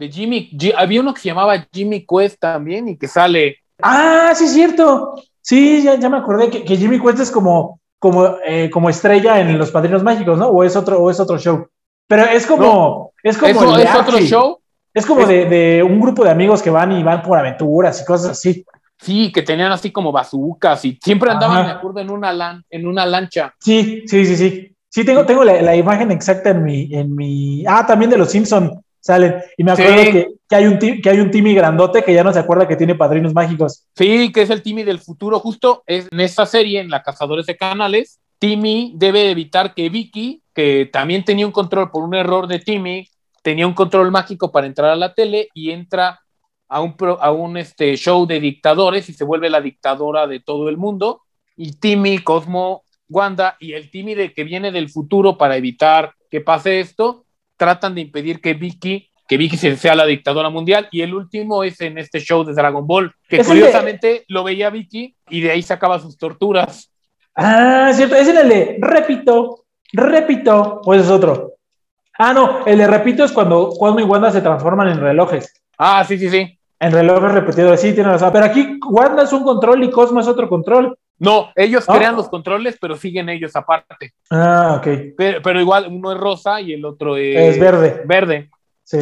De Jimmy. Ji- había uno que se llamaba Jimmy Quest también y que sale. Ah, sí, es cierto. Sí, ya, ya me acordé que, que Jimmy Quest es como, como, eh, como estrella en Los Padrinos Mágicos, ¿no? O es otro, o es otro show. Pero es como, es como ¿Eso el de es otro show? Es como Es- de, de un grupo de amigos que van y van por aventuras y cosas así. Sí, que tenían así como bazucas y siempre andaban, Ajá. me acuerdo, en una, lan- en una lancha. Sí, sí, sí, sí. Sí, tengo, tengo la, la imagen exacta en mi, en mi. Ah, también de los Simpson salen. Y me acuerdo Sí. que, que hay un que hay un Timmy grandote que ya no se acuerda que tiene padrinos mágicos. Sí, que es el Timmy del futuro. Justo es en esta serie, en la Cazadores de Canales, Timmy debe evitar que Vicky, que también tenía un control por un error de Timmy, tenía un control mágico para entrar a la tele y entra a un, pro- a un este, show de dictadores y se vuelve la dictadora de todo el mundo. Y Timmy, Cosmo, Wanda y el Timmy de que viene del futuro para evitar que pase esto, tratan de impedir que Vicky que Vicky se- sea la dictadora mundial y el último es en este show de Dragon Ball, que de- curiosamente lo veía Vicky y de ahí sacaba sus torturas. Ah, cierto. Es el de repito, repito. O ese es otro. Ah, no. El de repito es cuando Cosmo y Wanda se transforman en relojes. Ah, sí, sí, sí. En relojes repetidos. Sí, tiene razón. Pero aquí Wanda es un control y Cosmo es otro control. No, ellos ¿No? crean los controles, pero siguen ellos aparte. Ah, ok. Pero, pero igual uno es rosa y el otro es, Es verde. Verde, Sí.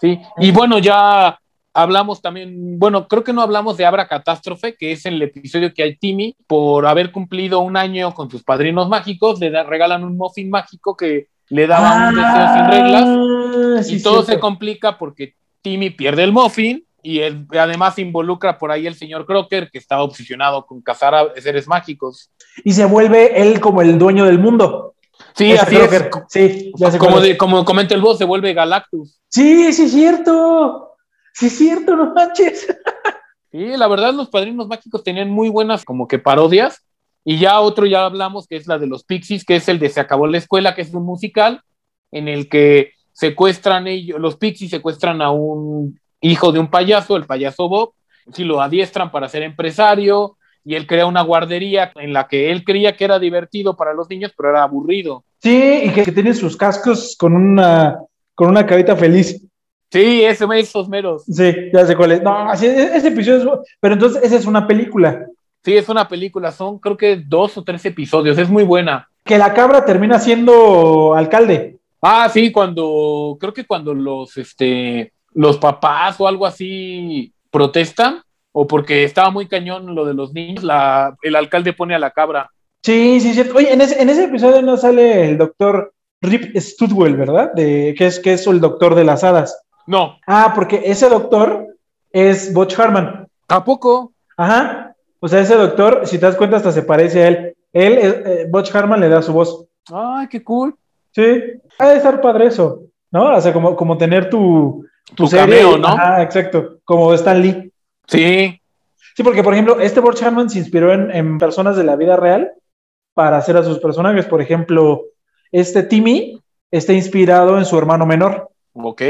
sí. Y bueno, ya hablamos también, bueno, creo que no hablamos de Abra Catástrofe, que es el episodio que hay Timmy, por haber cumplido un año con sus padrinos mágicos, le da- regalan un muffin mágico que le daba un deseo sin reglas. Ah, sí, y todo se complica porque Timmy pierde el muffin y él, además involucra por ahí el señor Crocker que estaba obsesionado con cazar a seres mágicos. Y se vuelve él como el dueño del mundo. Sí, Ese así Crocker. es. Sí, ya Como, es. de- como comenta el boss, se vuelve Galactus. Sí, sí, es cierto. Sí, es cierto, no manches. Sí, la verdad los padrinos mágicos tenían muy buenas como que parodias. Y ya otro ya hablamos que es la de los Pixies, que es el de Se acabó la escuela, que es un musical en el que secuestran ellos, los Pixies secuestran a un hijo de un payaso, el payaso Bob, si lo adiestran para ser empresario y él crea una guardería en la que él creía que era divertido para los niños, pero era aburrido. Sí, y que, tiene sus cascos con una, con una carita feliz. Sí, ese, esos meros. Sí, ya sé cuál es. No, sí, e- ese episodio es. Pero entonces, esa es una película. Sí, es una película, son creo que dos o tres episodios, es muy buena. Que la cabra termina siendo alcalde. Ah, sí, cuando, creo que cuando los, este, los papás o algo así protestan, o porque estaba muy cañón lo de los niños, la, el alcalde pone a la cabra. Sí, sí, cierto. Oye, en ese, en ese episodio no sale el doctor Rip Studwell, ¿verdad? De, que, es, que es el doctor de las hadas. No, Ah, porque ese doctor es Butch Harman. tampoco. Ajá. O sea, ese doctor, si te das cuenta, hasta se parece a él. Él, eh, eh, Butch Harman, le da su voz. Ay, qué cool. Sí. Ha de estar padre eso, ¿no? O sea, como, como tener tu, tu, Tu serie. cameo, ¿no? Ajá, exacto. Como Stan Lee. Sí, Sí, porque, por ejemplo, este Harman se inspiró en, en personas de la vida real para hacer a sus personajes. Por ejemplo, este Timmy está inspirado en su hermano menor. ok.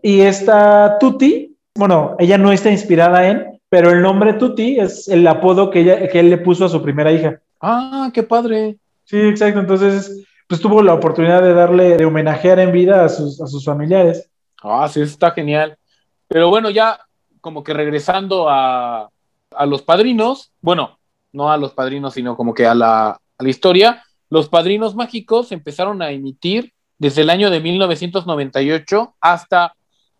Y esta Tuti, bueno, ella no está inspirada en, pero el nombre Tuti es el apodo que, ella, que él le puso a su primera hija. Ah, qué padre. Sí, exacto. Entonces, pues tuvo la oportunidad de darle, de homenajear en vida a sus, a sus familiares. Ah, sí, está genial. Pero bueno, ya como que regresando a, a los padrinos, bueno, no a los padrinos, sino como que a la, a la historia, los padrinos mágicos empezaron a emitir desde el año de 1998 hasta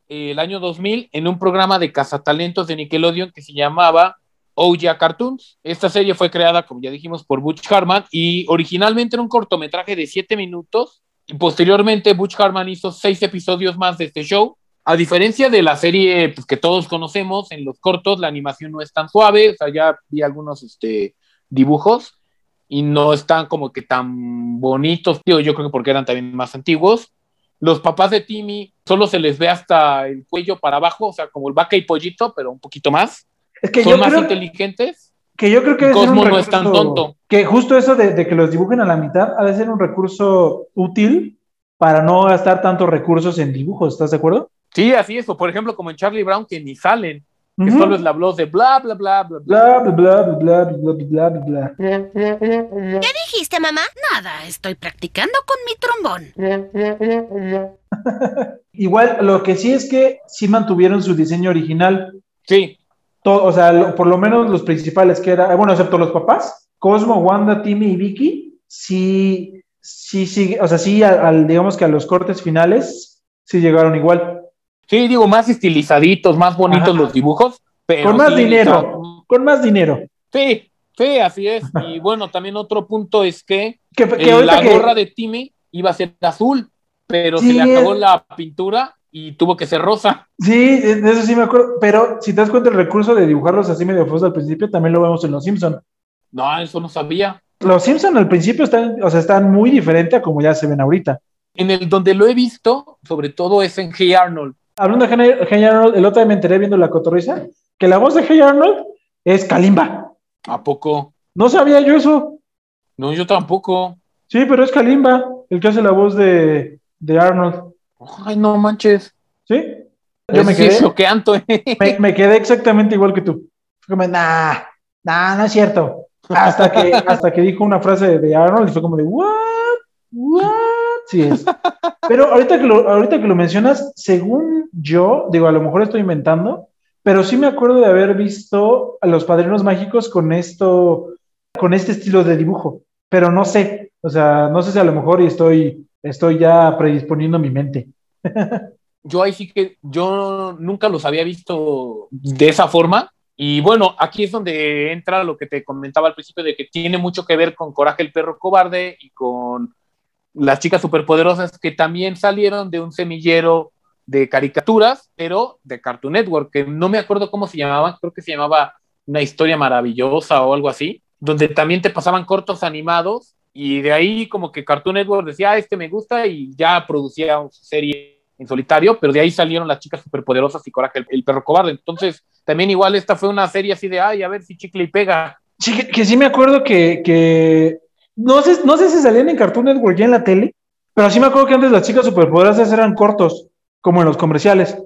eh, el año 2000 en un programa de cazatalentos de Nickelodeon que se llamaba Ouya Cartoons. Esta serie fue creada, como ya dijimos, por Butch Harman y originalmente era un cortometraje de 7 minutos y posteriormente Butch Harman hizo seis episodios más de este show. A diferencia de la serie pues, que todos conocemos, en los cortos la animación no es tan suave, o sea, ya vi algunos este, dibujos y no están como que tan bonitos, tío, yo creo que porque eran también más antiguos. Los papás de Timmy solo se les ve hasta el cuello para abajo, o sea, como el vaca y pollito, pero un poquito más. Es que Son yo más creo inteligentes. Que yo creo que Cosmo no es tan recurso- tonto. Que justo eso de, de que los dibujen a la mitad ha de ser un recurso útil para no gastar tantos recursos en dibujos, ¿estás de acuerdo? Sí, así es, o por ejemplo como en Charlie Brown que ni salen, que solo es la voz de bla, bla, bla, bla, bla. Bla, bla, bla, bla, bla, bla, bla, bla. ¿Qué dijiste, mamá? Nada, estoy practicando con mi trombón. Igual, lo que sí es que sí mantuvieron su diseño original. Sí, Todo, o sea, lo- por lo menos los principales que era, bueno, excepto los papás, Cosmo, Wanda, Timmy y Vicky, sí, sí, sí, o sea, sí, al, al- digamos que a los cortes finales, sí llegaron igual. sí, digo, más estilizaditos, más bonitos Ajá. los dibujos, pero Con más sí, dinero. con más dinero. Sí, sí, así es. Y bueno, también otro punto es que, Que- que eh, la que- gorra de Timmy iba a ser azul, pero Sí, se le acabó es- la pintura y tuvo que ser rosa. Sí, de eso sí me acuerdo, pero si te das cuenta el recurso de dibujarlos así medio feos al principio, también lo vemos en Los Simpson. No, eso no sabía. Los Simpson al principio están, o sea, están muy diferentes a como ya se ven ahorita. En el donde lo he visto, sobre todo es en Hey Arnold. Hablando de Hey- Hey Arnold, el otro día me enteré viendo la cotorriza que la voz de Hey Arnold es Kalimba. ¿A poco? No sabía yo eso. No, yo tampoco. Sí, pero es Kalimba el que hace la voz de, de Arnold. Ay, no manches. ¿Sí? Yo me quedé, choqueante. me, me quedé exactamente igual que tú. Fue como, nah, nah, no es cierto. Hasta que, hasta que dijo una frase de Arnold y fue como de, what? What? Sí es. Pero ahorita que lo, ahorita que lo mencionas, según yo, digo, a lo mejor estoy inventando, pero sí me acuerdo de haber visto a los padrinos mágicos con esto, con este estilo de dibujo, pero no sé, o sea, no sé si a lo mejor y estoy, estoy ya predisponiendo mi mente. yo ahí sí que yo nunca los había visto de esa forma. Y bueno, aquí es donde entra lo que te comentaba al principio de que tiene mucho que ver con Coraje el perro cobarde y con las chicas superpoderosas que también salieron de un semillero de caricaturas, pero de Cartoon Network, que no me acuerdo cómo se llamaban, creo que se llamaba Una historia maravillosa o algo así, donde también te pasaban cortos animados y de ahí como que Cartoon Network decía, ah, este me gusta y ya producía su serie en solitario, pero de ahí salieron las chicas superpoderosas y Coraje el, el perro cobarde. Entonces, también igual esta fue una serie así de, ay, a ver si chicle y pega. Sí, que, que sí me acuerdo que, que no, sé, no sé si salían en Cartoon Network ya en la tele, pero sí me acuerdo que antes las chicas superpoderosas eran cortos, como en los comerciales.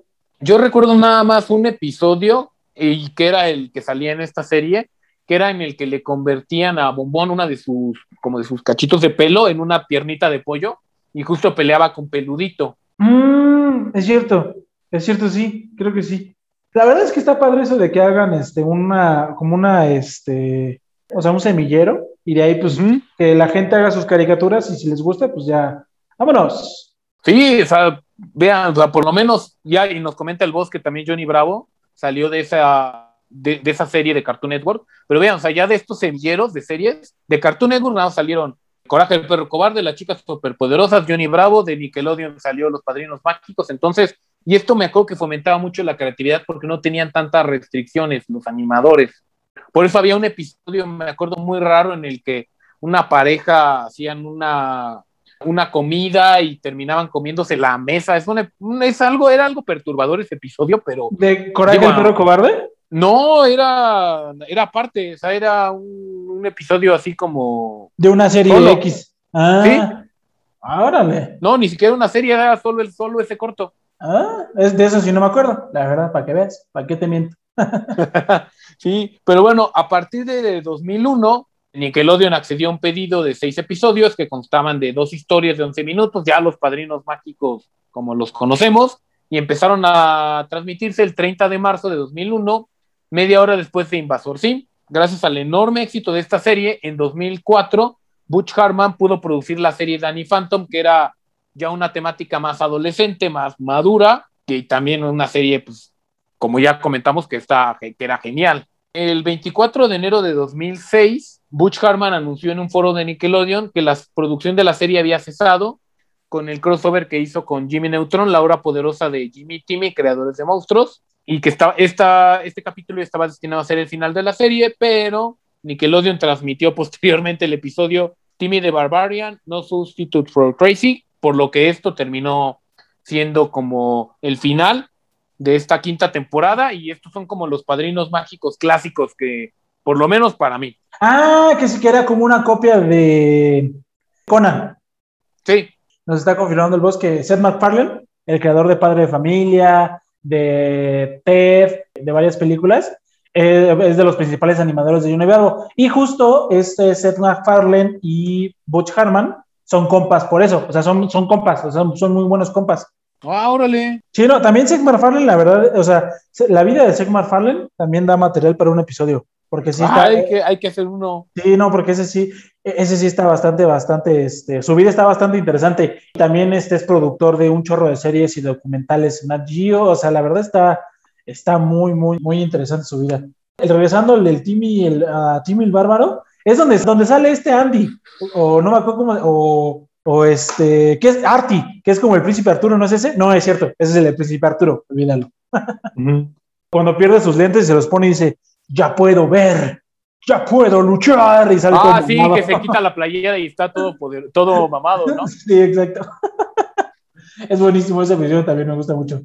Yo recuerdo nada más un episodio y que era el que salía en esta serie, que era en el que le convertían a Bombón una de sus, como de sus cachitos de pelo en una piernita de pollo y justo peleaba con Peludito. Mm, es cierto, es cierto, sí, creo que sí. La verdad es que está padre eso de que hagan este una, como una, este, o sea, un semillero, y de ahí, pues, que la gente haga sus caricaturas, y si les gusta, pues ya, vámonos. Sí, o sea, vean, o sea, por lo menos ya, y nos comenta el boss que también Johnny Bravo salió de esa, de, de esa serie de Cartoon Network, pero vean, o sea, ya de estos semilleros de series, de Cartoon Network nada salieron Coraje el perro cobarde, las chicas superpoderosas, Johnny Bravo, de Nickelodeon salió Los Padrinos Mágicos, entonces, y esto me acuerdo que fomentaba mucho la creatividad porque no tenían tantas restricciones los animadores. Por eso había un episodio, me acuerdo muy raro, en el que una pareja hacían una, una comida y terminaban comiéndose la mesa. Es, una- un- es algo, era algo perturbador ese episodio, pero ¿De Coraje el perro cobarde? No, era, era aparte, o sea, era un, un episodio así como... De una serie Solo. X. Ah, órale. No, ni siquiera una serie, era solo, el, solo ese corto. Ah, es de eso sí no me acuerdo, la verdad, para que veas, para qué te miento. Sí, pero bueno, a partir de 2001, Nickelodeon accedió a un pedido de seis episodios que constaban de dos historias de 11 minutos, ya los padrinos mágicos como los conocemos, y empezaron a transmitirse el 30 de marzo de 2001, media hora después de Invasor Sim. Gracias al enorme éxito de esta serie, en 2004, Butch Hartman pudo producir la serie Danny Phantom, que era ya una temática más adolescente, más madura, que también una serie, pues, como ya comentamos, que, está, que era genial. El 24 de enero de 2006, Butch Hartman anunció en un foro de Nickelodeon que la producción de la serie había cesado con el crossover que hizo con Jimmy Neutron, la hora poderosa de Jimmy Timmy, creadores de monstruos, y que estaba, esta, este capítulo estaba destinado a ser el final de la serie, pero Nickelodeon transmitió posteriormente el episodio Timmy the Barbarian, No Substitute for Crazy, por lo que esto terminó siendo como el final de esta quinta temporada y estos son como los padrinos mágicos clásicos que, por lo menos para mí. Ah, que sí que era como una copia de Conan. Sí. Nos está confirmando el boss que Seth MacFarlane, el creador de Padre de Familia, de Ted, de varias películas, eh, es de los principales animadores de Bravo. Y justo este Seth MacFarlane y Butch Hartman son compas por eso, o sea, son, son compas, o sea, son muy buenos compas. Ah, órale. Sí, no, también Seth MacFarlane, la verdad, o sea, la vida de Seth MacFarlane también da material para un episodio, porque sí Ah, está, hay, que, hay que hacer uno. Sí, no, porque ese sí, ese sí está bastante, bastante, este, su vida está bastante interesante. También este es productor de un chorro de series y documentales en Nat Geo, o sea, la verdad está, está muy, muy, muy interesante su vida. el, regresando el Timmy, el, a Timmy el Bárbaro, es donde, donde sale este Andy, o, no me acuerdo cómo, o, o este, ¿qué es? Artie, que es como el príncipe Arturo, ¿no es ese? No, es cierto, ese es el príncipe Arturo, olvídalo. Cuando pierde sus lentes se los pone y dice, ya puedo ver, ya puedo luchar, y sale Ah, todo sí, mamado. que se quita la playera y está todo, poder, todo mamado, ¿no? Sí, exacto. es buenísimo ese episodio, también me gusta mucho.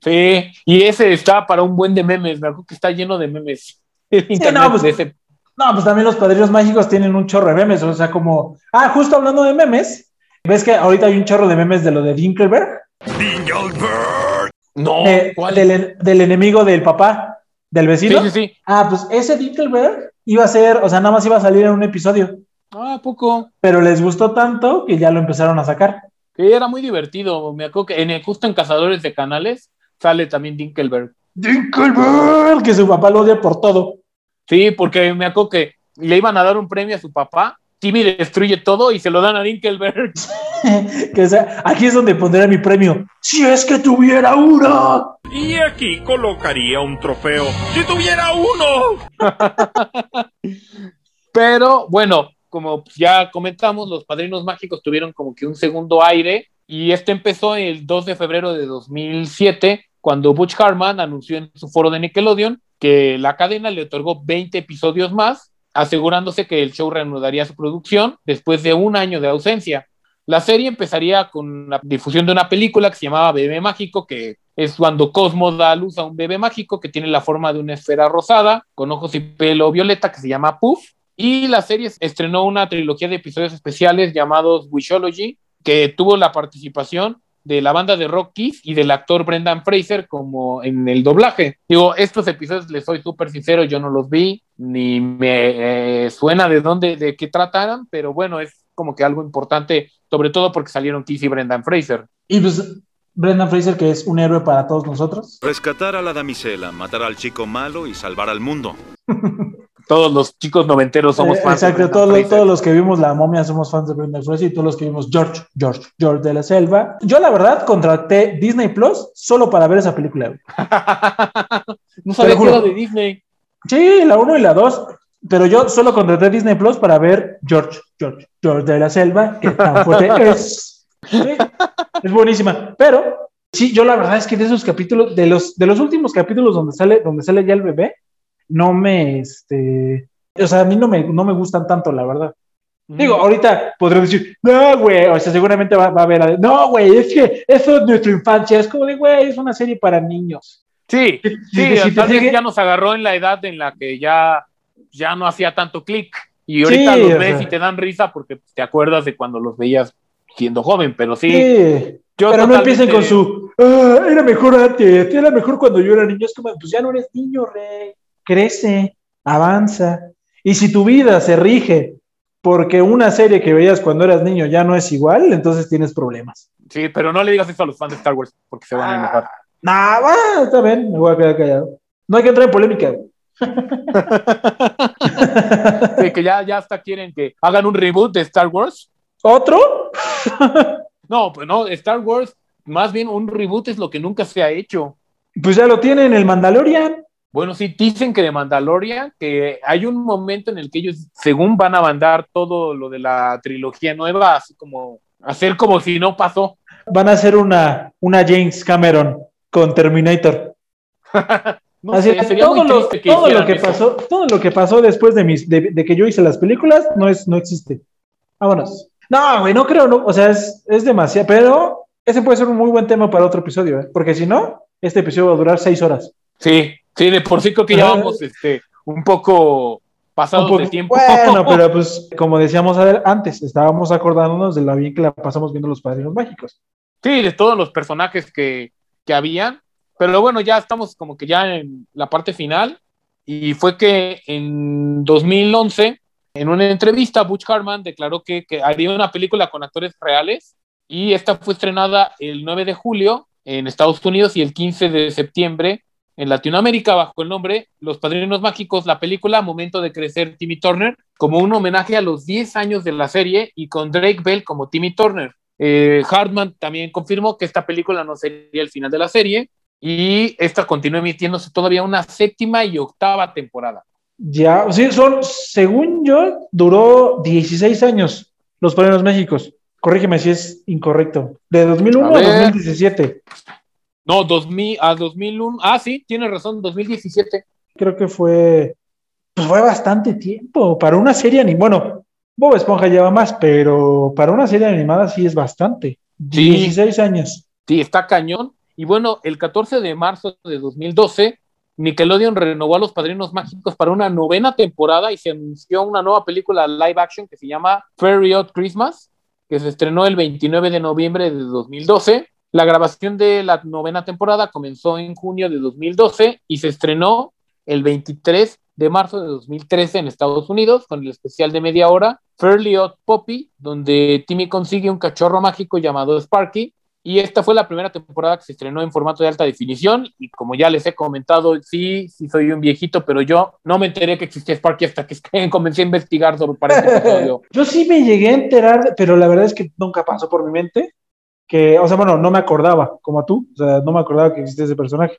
Sí, y ese está para un buen de memes, me acuerdo que está lleno de memes. Internet no, pues- de ese. No, pues también los padrinos mágicos tienen un chorro de memes, o sea, como, ah, justo hablando de memes, ¿ves que ahorita hay un chorro de memes de lo de Dinkelberg? No, Eh, ¿cuál? del, del enemigo del papá, del vecino. Sí, sí, sí. Ah, pues ese Dinkelberg iba a ser, o sea, nada más iba a salir en un episodio, Ah, ¿a poco. pero les gustó tanto que ya lo empezaron a sacar. Que era muy divertido. Me acuerdo que en el, justo en Cazadores de Canales sale también Dinkelberg. Dinkelberg, que su papá lo odia por todo. Sí, porque me acuerdo que le iban a dar un premio a su papá. Timmy destruye todo y se lo dan a Dinkelberg. que sea, aquí es donde pondré mi premio. Si es que tuviera uno. Y aquí colocaría un trofeo. ¡Si tuviera uno! Pero bueno, como ya comentamos, los Padrinos Mágicos tuvieron como que un segundo aire y este empezó el 2 de febrero de 2007 cuando Butch Hartman anunció en su foro de Nickelodeon que la cadena le otorgó 20 episodios más, asegurándose que el show reanudaría su producción después de un año de ausencia. La serie empezaría con la difusión de una película que se llamaba Bebé Mágico, que es cuando Cosmo da a luz a un bebé mágico que tiene la forma de una esfera rosada, con ojos y pelo violeta, que se llama Puff. Y la serie estrenó una trilogía de episodios especiales llamados Wishology, que tuvo la participación de la banda de Rock Kiss y del actor Brendan Fraser como en el doblaje. Digo, estos episodios, les soy súper sincero, yo no los vi, ni me eh, suena de dónde, de qué trataran, pero bueno, es como que algo importante, sobre todo porque salieron Kiss y Brendan Fraser. Y pues Brendan Fraser, que es un héroe para todos nosotros. Rescatar a la damisela, matar al chico malo y salvar al mundo. Todos los chicos noventeros somos Eh, fans. de Exacto, Brendan todos, los- todos los que vimos La momia somos fans de Brendan Fraser y todos los que vimos George, George, George de la Selva. Yo la verdad contraté Disney Plus solo para ver esa película. No sabía que era de Disney. Sí, la 1 y la 2. Pero yo solo contraté Disney Plus para ver George, George, George de la Selva. que tan fuerte es. Sí, es buenísima. Pero sí, yo la verdad es que de esos capítulos, de los, de los últimos capítulos donde sale, donde sale ya el bebé, no me, este, o sea, a mí no me, no me gustan tanto, la verdad. Digo, ahorita podré decir, no, güey, o sea, seguramente va, va a haber, no, güey, es que eso es nuestra infancia, es como de, güey, es una serie para niños. Sí, sí, si te tal vez sigue- ya nos agarró en la edad en la que ya, ya no hacía tanto clic. Y ahorita Sí, los ves y te dan risa porque te acuerdas de cuando los veías siendo joven, pero sí. Sí, yo pero no empiecen con su, "Ah, era mejor antes, era mejor cuando yo era niño, es como, pues ya no eres niño, rey, crece, avanza, y si tu vida se rige porque una serie que veías cuando eras niño ya no es igual, entonces tienes problemas. Sí, pero no le digas eso a los fans de Star Wars porque se van a enojar. Nah, va, está bien, me voy a quedar callado. No hay que entrar en polémica. güey. Sí, que ya, ya hasta quieren que hagan un reboot de Star Wars. ¿Otro? No, pues no, Star Wars, más bien un reboot es lo que nunca se ha hecho. Pues ya lo tienen el Mandalorian. Bueno, sí, dicen que de Mandalorian, que hay un momento en el que ellos, según van a mandar todo lo de la trilogía nueva, así como hacer como si no pasó. Van a hacer una, una James Cameron con Terminator. No Así sé, todo, lo, que todo lo que pasó, todo lo que pasó después de, mis, de, de que yo hice las películas no, es, no existe. Vámonos. No, güey, no creo, no, o sea, es, es demasiado, pero ese puede ser un muy buen tema para otro episodio, ¿eh? porque si no, este episodio va a durar seis horas. Sí, sí, de por sí creo que ya vamos este, un poco pasados Un poco- de tiempo. Bueno, pero pues, como decíamos a- antes, estábamos acordándonos de lo bien que la pasamos viendo los padrinos mágicos. Sí, de todos los personajes que, que habían. Pero bueno, ya estamos como que ya en la parte final. Y fue que en 2011, en una entrevista, Butch Hartman declaró que, que haría una película con actores reales. Y esta fue estrenada el 9 de julio en Estados Unidos y el 15 de septiembre en Latinoamérica bajo el nombre Los Padrinos Mágicos, la película Momento de Crecer Timmy Turner, como un homenaje a los 10 años de la serie y con Drake Bell como Timmy Turner. Eh, Hartman también confirmó que esta película no sería el final de la serie y esta continúa emitiéndose todavía una séptima y octava temporada. Ya, sí, son, según yo, duró 16 años Los Padrinos Méxicos. Corrígeme si es incorrecto. De 2001 a, A ver. 2017. No, 2000, a 2001. Ah, sí, tienes razón, 2017. Creo que fue, pues fue bastante tiempo para una serie animada. Bueno, Bob Esponja lleva más, pero para una serie animada sí es bastante. 16 años. Sí, está cañón. Y bueno, el 14 de marzo de 2012, Nickelodeon renovó a los Padrinos Mágicos para una novena temporada y se anunció una nueva película live action que se llama Fairy Odd Christmas, que se estrenó el 29 de noviembre de 2012. La grabación de la novena temporada comenzó en junio de 2012 y se estrenó el 23 de marzo de 2013 en Estados Unidos con el especial de media hora Fairly Odd Poppy, donde Timmy consigue un cachorro mágico llamado Sparky. Y esta fue la primera temporada que se estrenó en formato de alta definición. Y como ya les he comentado, sí, sí soy un viejito, pero yo no me enteré que existía Sparky hasta que comencé a investigar sobre para este episodio. Yo sí me llegué a enterar, pero la verdad es que nunca pasó por mi mente. Que, o sea, bueno, no me acordaba, como tú, o sea, no me acordaba que existía ese personaje.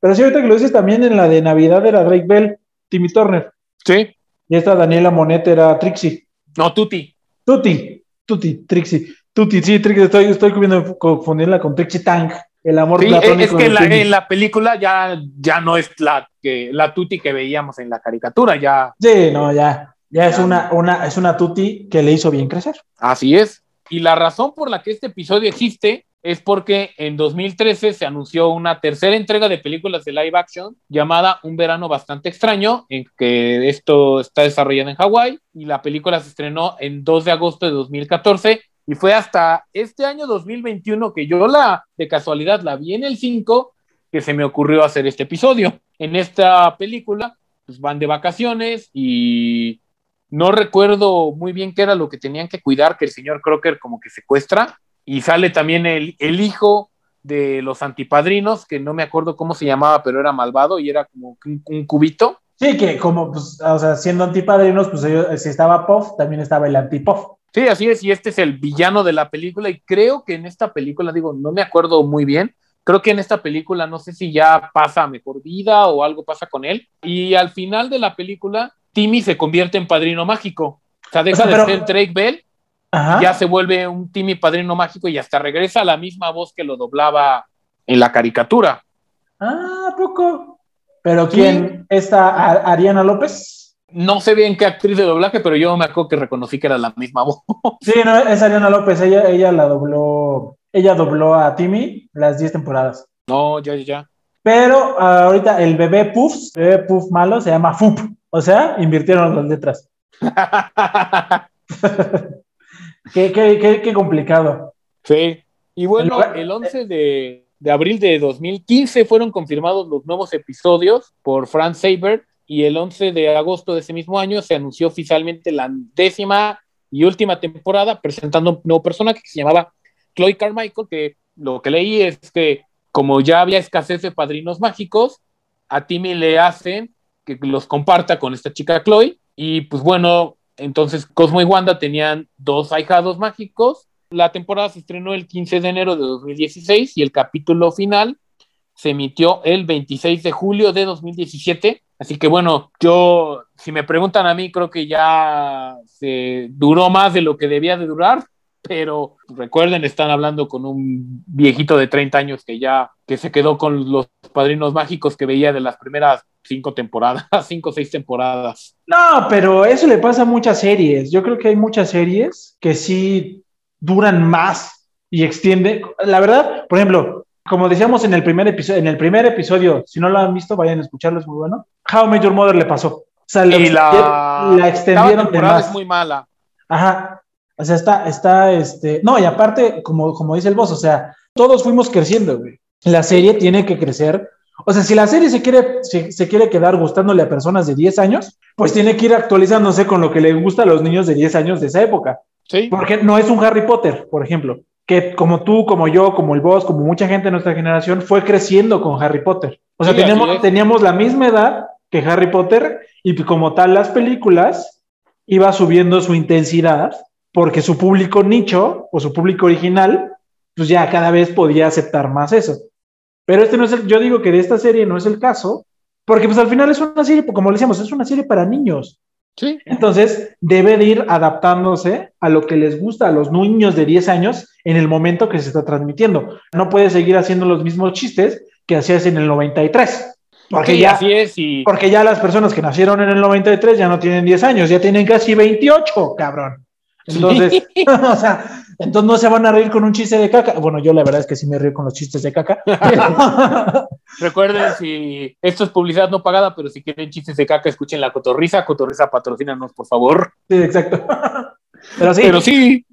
Pero sí, ahorita que lo dices también en la de Navidad era Drake Bell, Timmy Turner. Sí. Y esta Daniela Monet era Trixie. No, Tuti. Tuti, Tuti, Trixie. Tuti, sí, Trixie, estoy, estoy confundirla con Trixie Tang, el amor Sí, platónico es que la, en la película ya, ya no es la, que, la Tuti que veíamos en la caricatura, ya Sí, no, ya. Ya es una, una, es una Tuti que le hizo bien crecer. Así es. Y la razón por la que este episodio existe es porque en 2013 se anunció una tercera entrega de películas de live action llamada Un verano bastante extraño, en que esto está desarrollado en Hawái y la película se estrenó en 2 de agosto de 2014 y fue hasta este año 2021 que yo la de casualidad la vi en el 5 que se me ocurrió hacer este episodio. En esta película pues van de vacaciones y no recuerdo muy bien qué era lo que tenían que cuidar, que el señor Crocker como que secuestra. Y sale también el, el hijo de los antipadrinos, que no me acuerdo cómo se llamaba, pero era malvado y era como un, un cubito. Sí, que como, pues, o sea, siendo antipadrinos, pues ellos- si estaba Puff, también estaba el anti-Puff. Sí, así es, y este es el villano de la película. Y creo que en esta película, digo, no me acuerdo muy bien. Creo que en esta película no sé si ya pasa a mejor vida o algo pasa con él. Y al final de la película, Timmy se convierte en padrino mágico. O sea, deja O sea, pero- de ser Drake Bell Ajá. ya se vuelve un Timmy padrino mágico y hasta regresa a la misma voz que lo doblaba en la caricatura. Ah, ¿a poco. Pero Sí. ¿quién? ¿Esta A- Ariana López? No sé bien qué actriz de doblaje, pero yo me acuerdo que reconocí que era la misma voz. Sí, no, es Ariana López. Ella, ella la dobló. Ella dobló a Timmy las 10 temporadas. No, ya, ya, ya. Pero ah, ahorita el bebé Puff, bebé Puff malo, se llama Fup. O sea, invirtieron las letras. qué, qué, qué, qué complicado. Sí. Y bueno, el 11 de, de abril de 2015 fueron confirmados los nuevos episodios por Frank Saber y el 11 de agosto de ese mismo año se anunció oficialmente la décima y última temporada presentando un nuevo personaje que se llamaba Chloe Carmichael, que lo que leí es que como ya había escasez de padrinos mágicos, a Timmy le hacen que los comparta con esta chica Chloe y pues bueno, entonces Cosmo y Wanda tenían dos ahijados mágicos la temporada se estrenó el 15 de enero de 2016 y el capítulo final se emitió el 26 de julio de 2017. Así que bueno, yo, si me preguntan a mí, creo que ya se duró más de lo que debía de durar, pero recuerden, están hablando con un viejito de 30 años que ya, que se quedó con los padrinos mágicos que veía de las primeras cinco temporadas, cinco o seis temporadas. No, pero eso le pasa a muchas series. Yo creo que hay muchas series que sí duran más y extienden. La verdad, por ejemplo, como decíamos en el primer episodio, en el primer episodio, si no lo han visto, vayan a escucharlo, es muy bueno. How Major Mother le pasó. O sea, Y la, extendieron- la extendieron octava de temporada más. es muy mala. Ajá. O sea, está, está, este. No, y aparte, como, como dice el boss, o sea, todos fuimos creciendo, güey. La serie tiene que crecer. O sea, si la serie se quiere, se, se quiere quedar gustándole a personas de 10 años, pues tiene que ir actualizándose con lo que le gusta a los niños de 10 años de esa época. Sí. Porque no es un Harry Potter, por ejemplo, que como tú, como yo, como el boss, como mucha gente de nuestra generación, fue creciendo con Harry Potter. O sea, Sí, teníamos, teníamos la misma edad que Harry Potter y como tal las películas iba subiendo su intensidad porque su público nicho o su público original, pues ya cada vez podía aceptar más eso. Pero este no es el, yo digo que de esta serie no es el caso, porque pues al final es una serie, como le decíamos, es una serie para niños. Sí. Entonces, debe de ir adaptándose a lo que les gusta a los niños de 10 años en el momento que se está transmitiendo. No puede seguir haciendo los mismos chistes que hacías en el 93. Porque, Sí, ya, así es, y porque ya las personas que nacieron en el 93 ya no tienen 10 años, ya tienen casi 28, cabrón. Entonces, o sea, entonces no se van a reír con un chiste de caca. Bueno, yo la verdad es que sí me río con los chistes de caca. recuerden si esto es publicidad no pagada, pero si quieren chistes de caca, escuchen la cotorriza. Cotorriza, patrocínanos, por favor. Sí, exacto. Pero sí. Pero sí,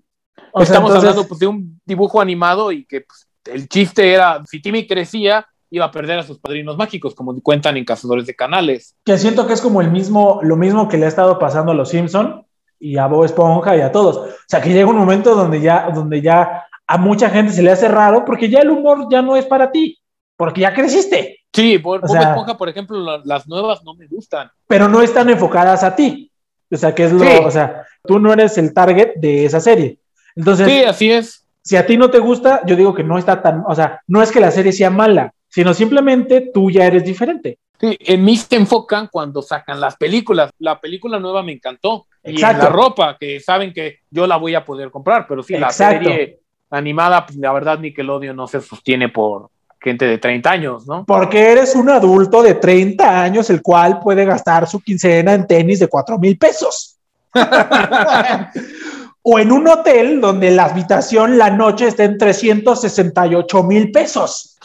O sea, estamos entonces- hablando pues, de un dibujo animado y que pues, el chiste era, si Timmy crecía, iba a perder a sus padrinos mágicos, como cuentan en Cazadores de Canales. que siento que es como el mismo, lo mismo que le ha estado pasando a los Simpson y a Bob Esponja y a todos. O sea, que llega un momento donde ya, donde ya a mucha gente se le hace raro porque ya el humor ya no es para ti, porque ya creciste, Sí, por, Bob sea- Esponja, por ejemplo, la- las nuevas no me gustan. pero no están enfocadas a ti. O sea, que es lo, Sí. o sea, tú no eres el target de esa serie. Entonces, Sí, así es. si a ti no te gusta, yo digo que no está tan, o sea, no es que la serie sea mala, sino simplemente tú ya eres diferente. Sí, en mí se enfocan cuando sacan las películas. La película nueva me encantó. Y en la ropa, que saben que yo la voy a poder comprar, pero sí, la Exacto. serie animada, pues, la verdad, Nickelodeon no se sostiene por gente de 30 años, ¿no? Porque eres un adulto de 30 años, el cual puede gastar su quincena en tenis de 4 mil pesos. o en un hotel donde la habitación la noche está en 368 mil pesos.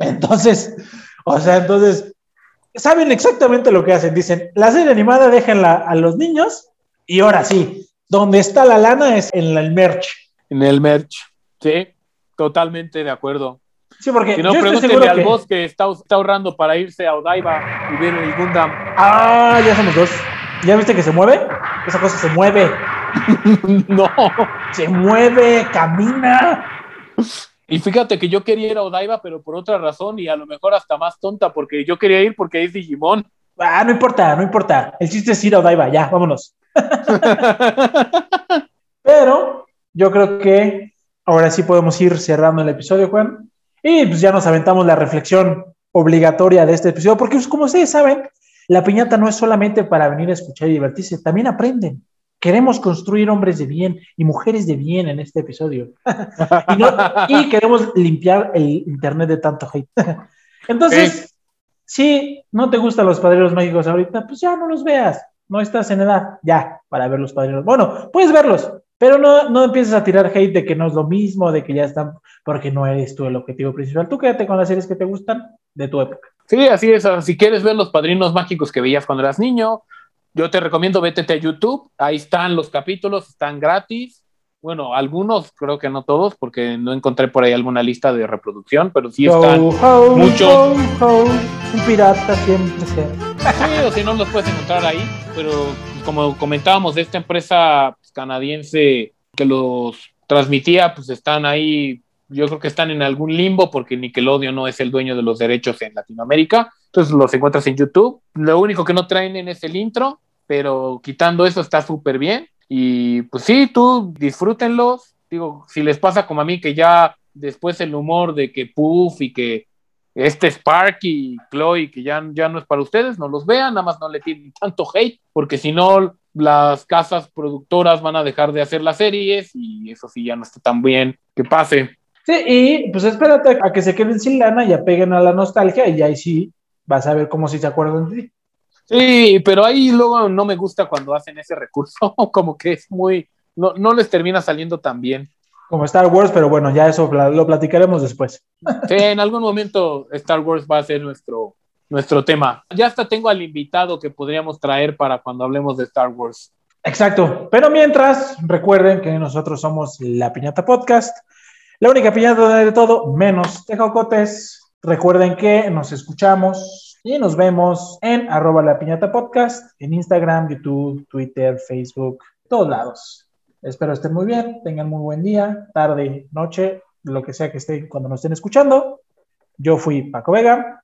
Entonces, o sea, entonces, saben exactamente lo que hacen. Dicen, la serie animada déjenla a los niños y ahora sí, donde está la lana es en el merch. En el merch. Sí, totalmente de acuerdo. Sí, porque Si no, seguro al que- boss que está, está ahorrando para irse a Odaiba y ver el Gundam. Ah, ya somos dos. ¿Ya viste que se mueve? Esa cosa se mueve. no. Se mueve, camina. Y fíjate que yo quería ir a Odaiba, pero por otra razón y a lo mejor hasta más tonta, porque yo quería ir porque es Digimon. Ah, no importa, no importa. El chiste es ir a Odaiba, ya, vámonos. Pero yo creo que ahora sí podemos ir cerrando el episodio, Juan. Y pues ya nos aventamos la reflexión obligatoria de este episodio, porque pues, como ustedes saben, la piñata no es solamente para venir a escuchar y divertirse, también aprenden. Queremos construir hombres de bien y mujeres de bien en este episodio. y, no- y queremos limpiar el internet de tanto hate. Entonces, si no te gustan los padrinos mágicos ahorita, pues ya no los veas. No estás en edad ya para ver los padrinos. Bueno, puedes verlos, pero no, no empieces a tirar hate de que no es lo mismo, de que ya están, porque no eres tú el objetivo principal. Tú quédate con las series que te gustan de tu época. Sí, así es. Si quieres ver los padrinos mágicos que veías cuando eras niño, yo te recomiendo vétete a YouTube. Ahí están los capítulos, están gratis. Bueno, algunos, creo que no todos, porque no encontré por ahí alguna lista de reproducción, pero sí están Ho, ho, muchos. ho, un pirata siempre será. Sí, o si no los puedes encontrar ahí, pero como comentábamos, de esta empresa pues, canadiense que los transmitía, pues están ahí, yo creo que están en algún limbo porque Nickelodeon no es el dueño de los derechos en Latinoamérica, entonces los encuentras en YouTube. Lo único que no traen en es el intro, pero quitando eso está súper bien. Y pues sí, tú disfrútenlos. Digo, si les pasa como a mí que ya después el humor de que Puff y que este Sparky y Chloe, que ya, ya no es para ustedes, no los vean, nada más no le tienen tanto hate, porque si no, las casas productoras van a dejar de hacer las series y eso sí ya no está tan bien que pase. Sí, y pues espérate a que se queden sin lana y apeguen a la nostalgia y ahí sí vas a ver cómo si se acuerdan de ti. Sí, pero ahí luego no me gusta cuando hacen ese recurso, como que es muy, no, no les termina saliendo tan bien. Como Star Wars, pero bueno, ya eso lo platicaremos después. Sí, en algún momento Star Wars va a ser nuestro, nuestro tema. Ya hasta tengo al invitado que podríamos traer para cuando hablemos de Star Wars. Exacto. Pero mientras, recuerden que nosotros somos La Piñata Podcast, la única piñata de todo, menos tejocotes. Recuerden que nos escuchamos y nos vemos en arroba La Piñata Podcast, en Instagram, YouTube, Twitter, Facebook, todos lados. Espero estén muy bien, tengan muy buen día, tarde, noche, lo que sea que estén cuando nos estén escuchando. Yo fui Paco Vega.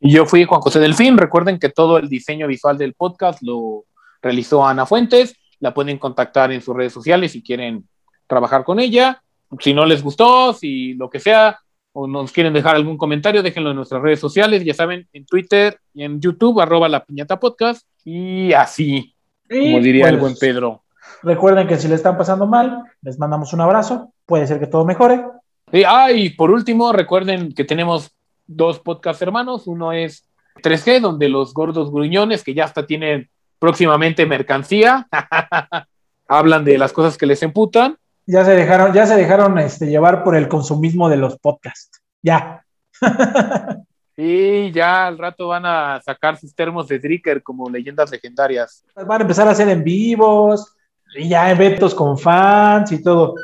Y yo fui Juan José Delfín. Recuerden que todo el diseño visual del podcast lo realizó Ana Fuentes. La pueden contactar en sus redes sociales si quieren trabajar con ella. Si no les gustó, si lo que sea, o nos quieren dejar algún comentario, déjenlo en nuestras redes sociales, ya saben, en Twitter y en YouTube, arroba la piñata podcast, y así, como diría el pues, buen Pedro. Recuerden que si le están pasando mal, les mandamos un abrazo, puede ser que todo mejore. Y, ah, y por último, recuerden que tenemos dos podcast hermanos, uno es 3G, donde los gordos gruñones, que ya hasta tienen próximamente mercancía, hablan de las cosas que les emputan, ya se dejaron, ya se dejaron este, llevar por el consumismo de los podcasts. Ya. y ya al rato van a sacar sus termos de Dricker como leyendas legendarias. Van a empezar a hacer en vivos, y ya eventos con fans y todo.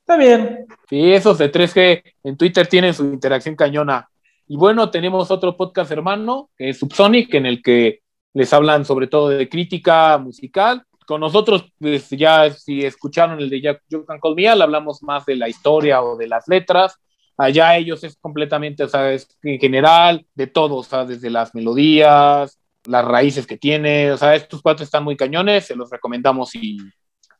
Está bien. Sí, esos de 3G en Twitter tienen su interacción cañona. Y bueno, tenemos otro podcast hermano, que es Subsonic, en el que les hablan sobre todo de crítica musical con nosotros, pues ya si escucharon el de You Can Call Me, hablamos más de la historia o de las letras. Allá ellos es completamente, o sea, es en general, de todo, o sea, desde las melodías, las raíces que tiene, o sea, estos cuatro están muy cañones, se los recomendamos y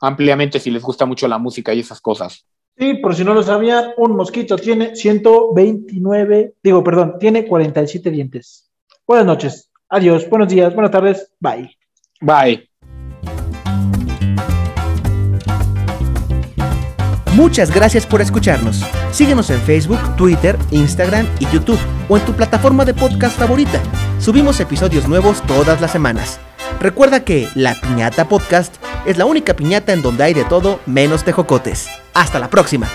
ampliamente si les gusta mucho la música y esas cosas. Sí, por si no lo sabían, un mosquito tiene 129, digo, perdón, tiene 47 dientes. Buenas noches, adiós, buenos días, buenas tardes, bye. Bye. Muchas gracias por escucharnos. Síguenos en Facebook, Twitter, Instagram y YouTube o en tu plataforma de podcast favorita. Subimos episodios nuevos todas las semanas. Recuerda que La Piñata Podcast es la única piñata en donde hay de todo menos tejocotes. Hasta la próxima.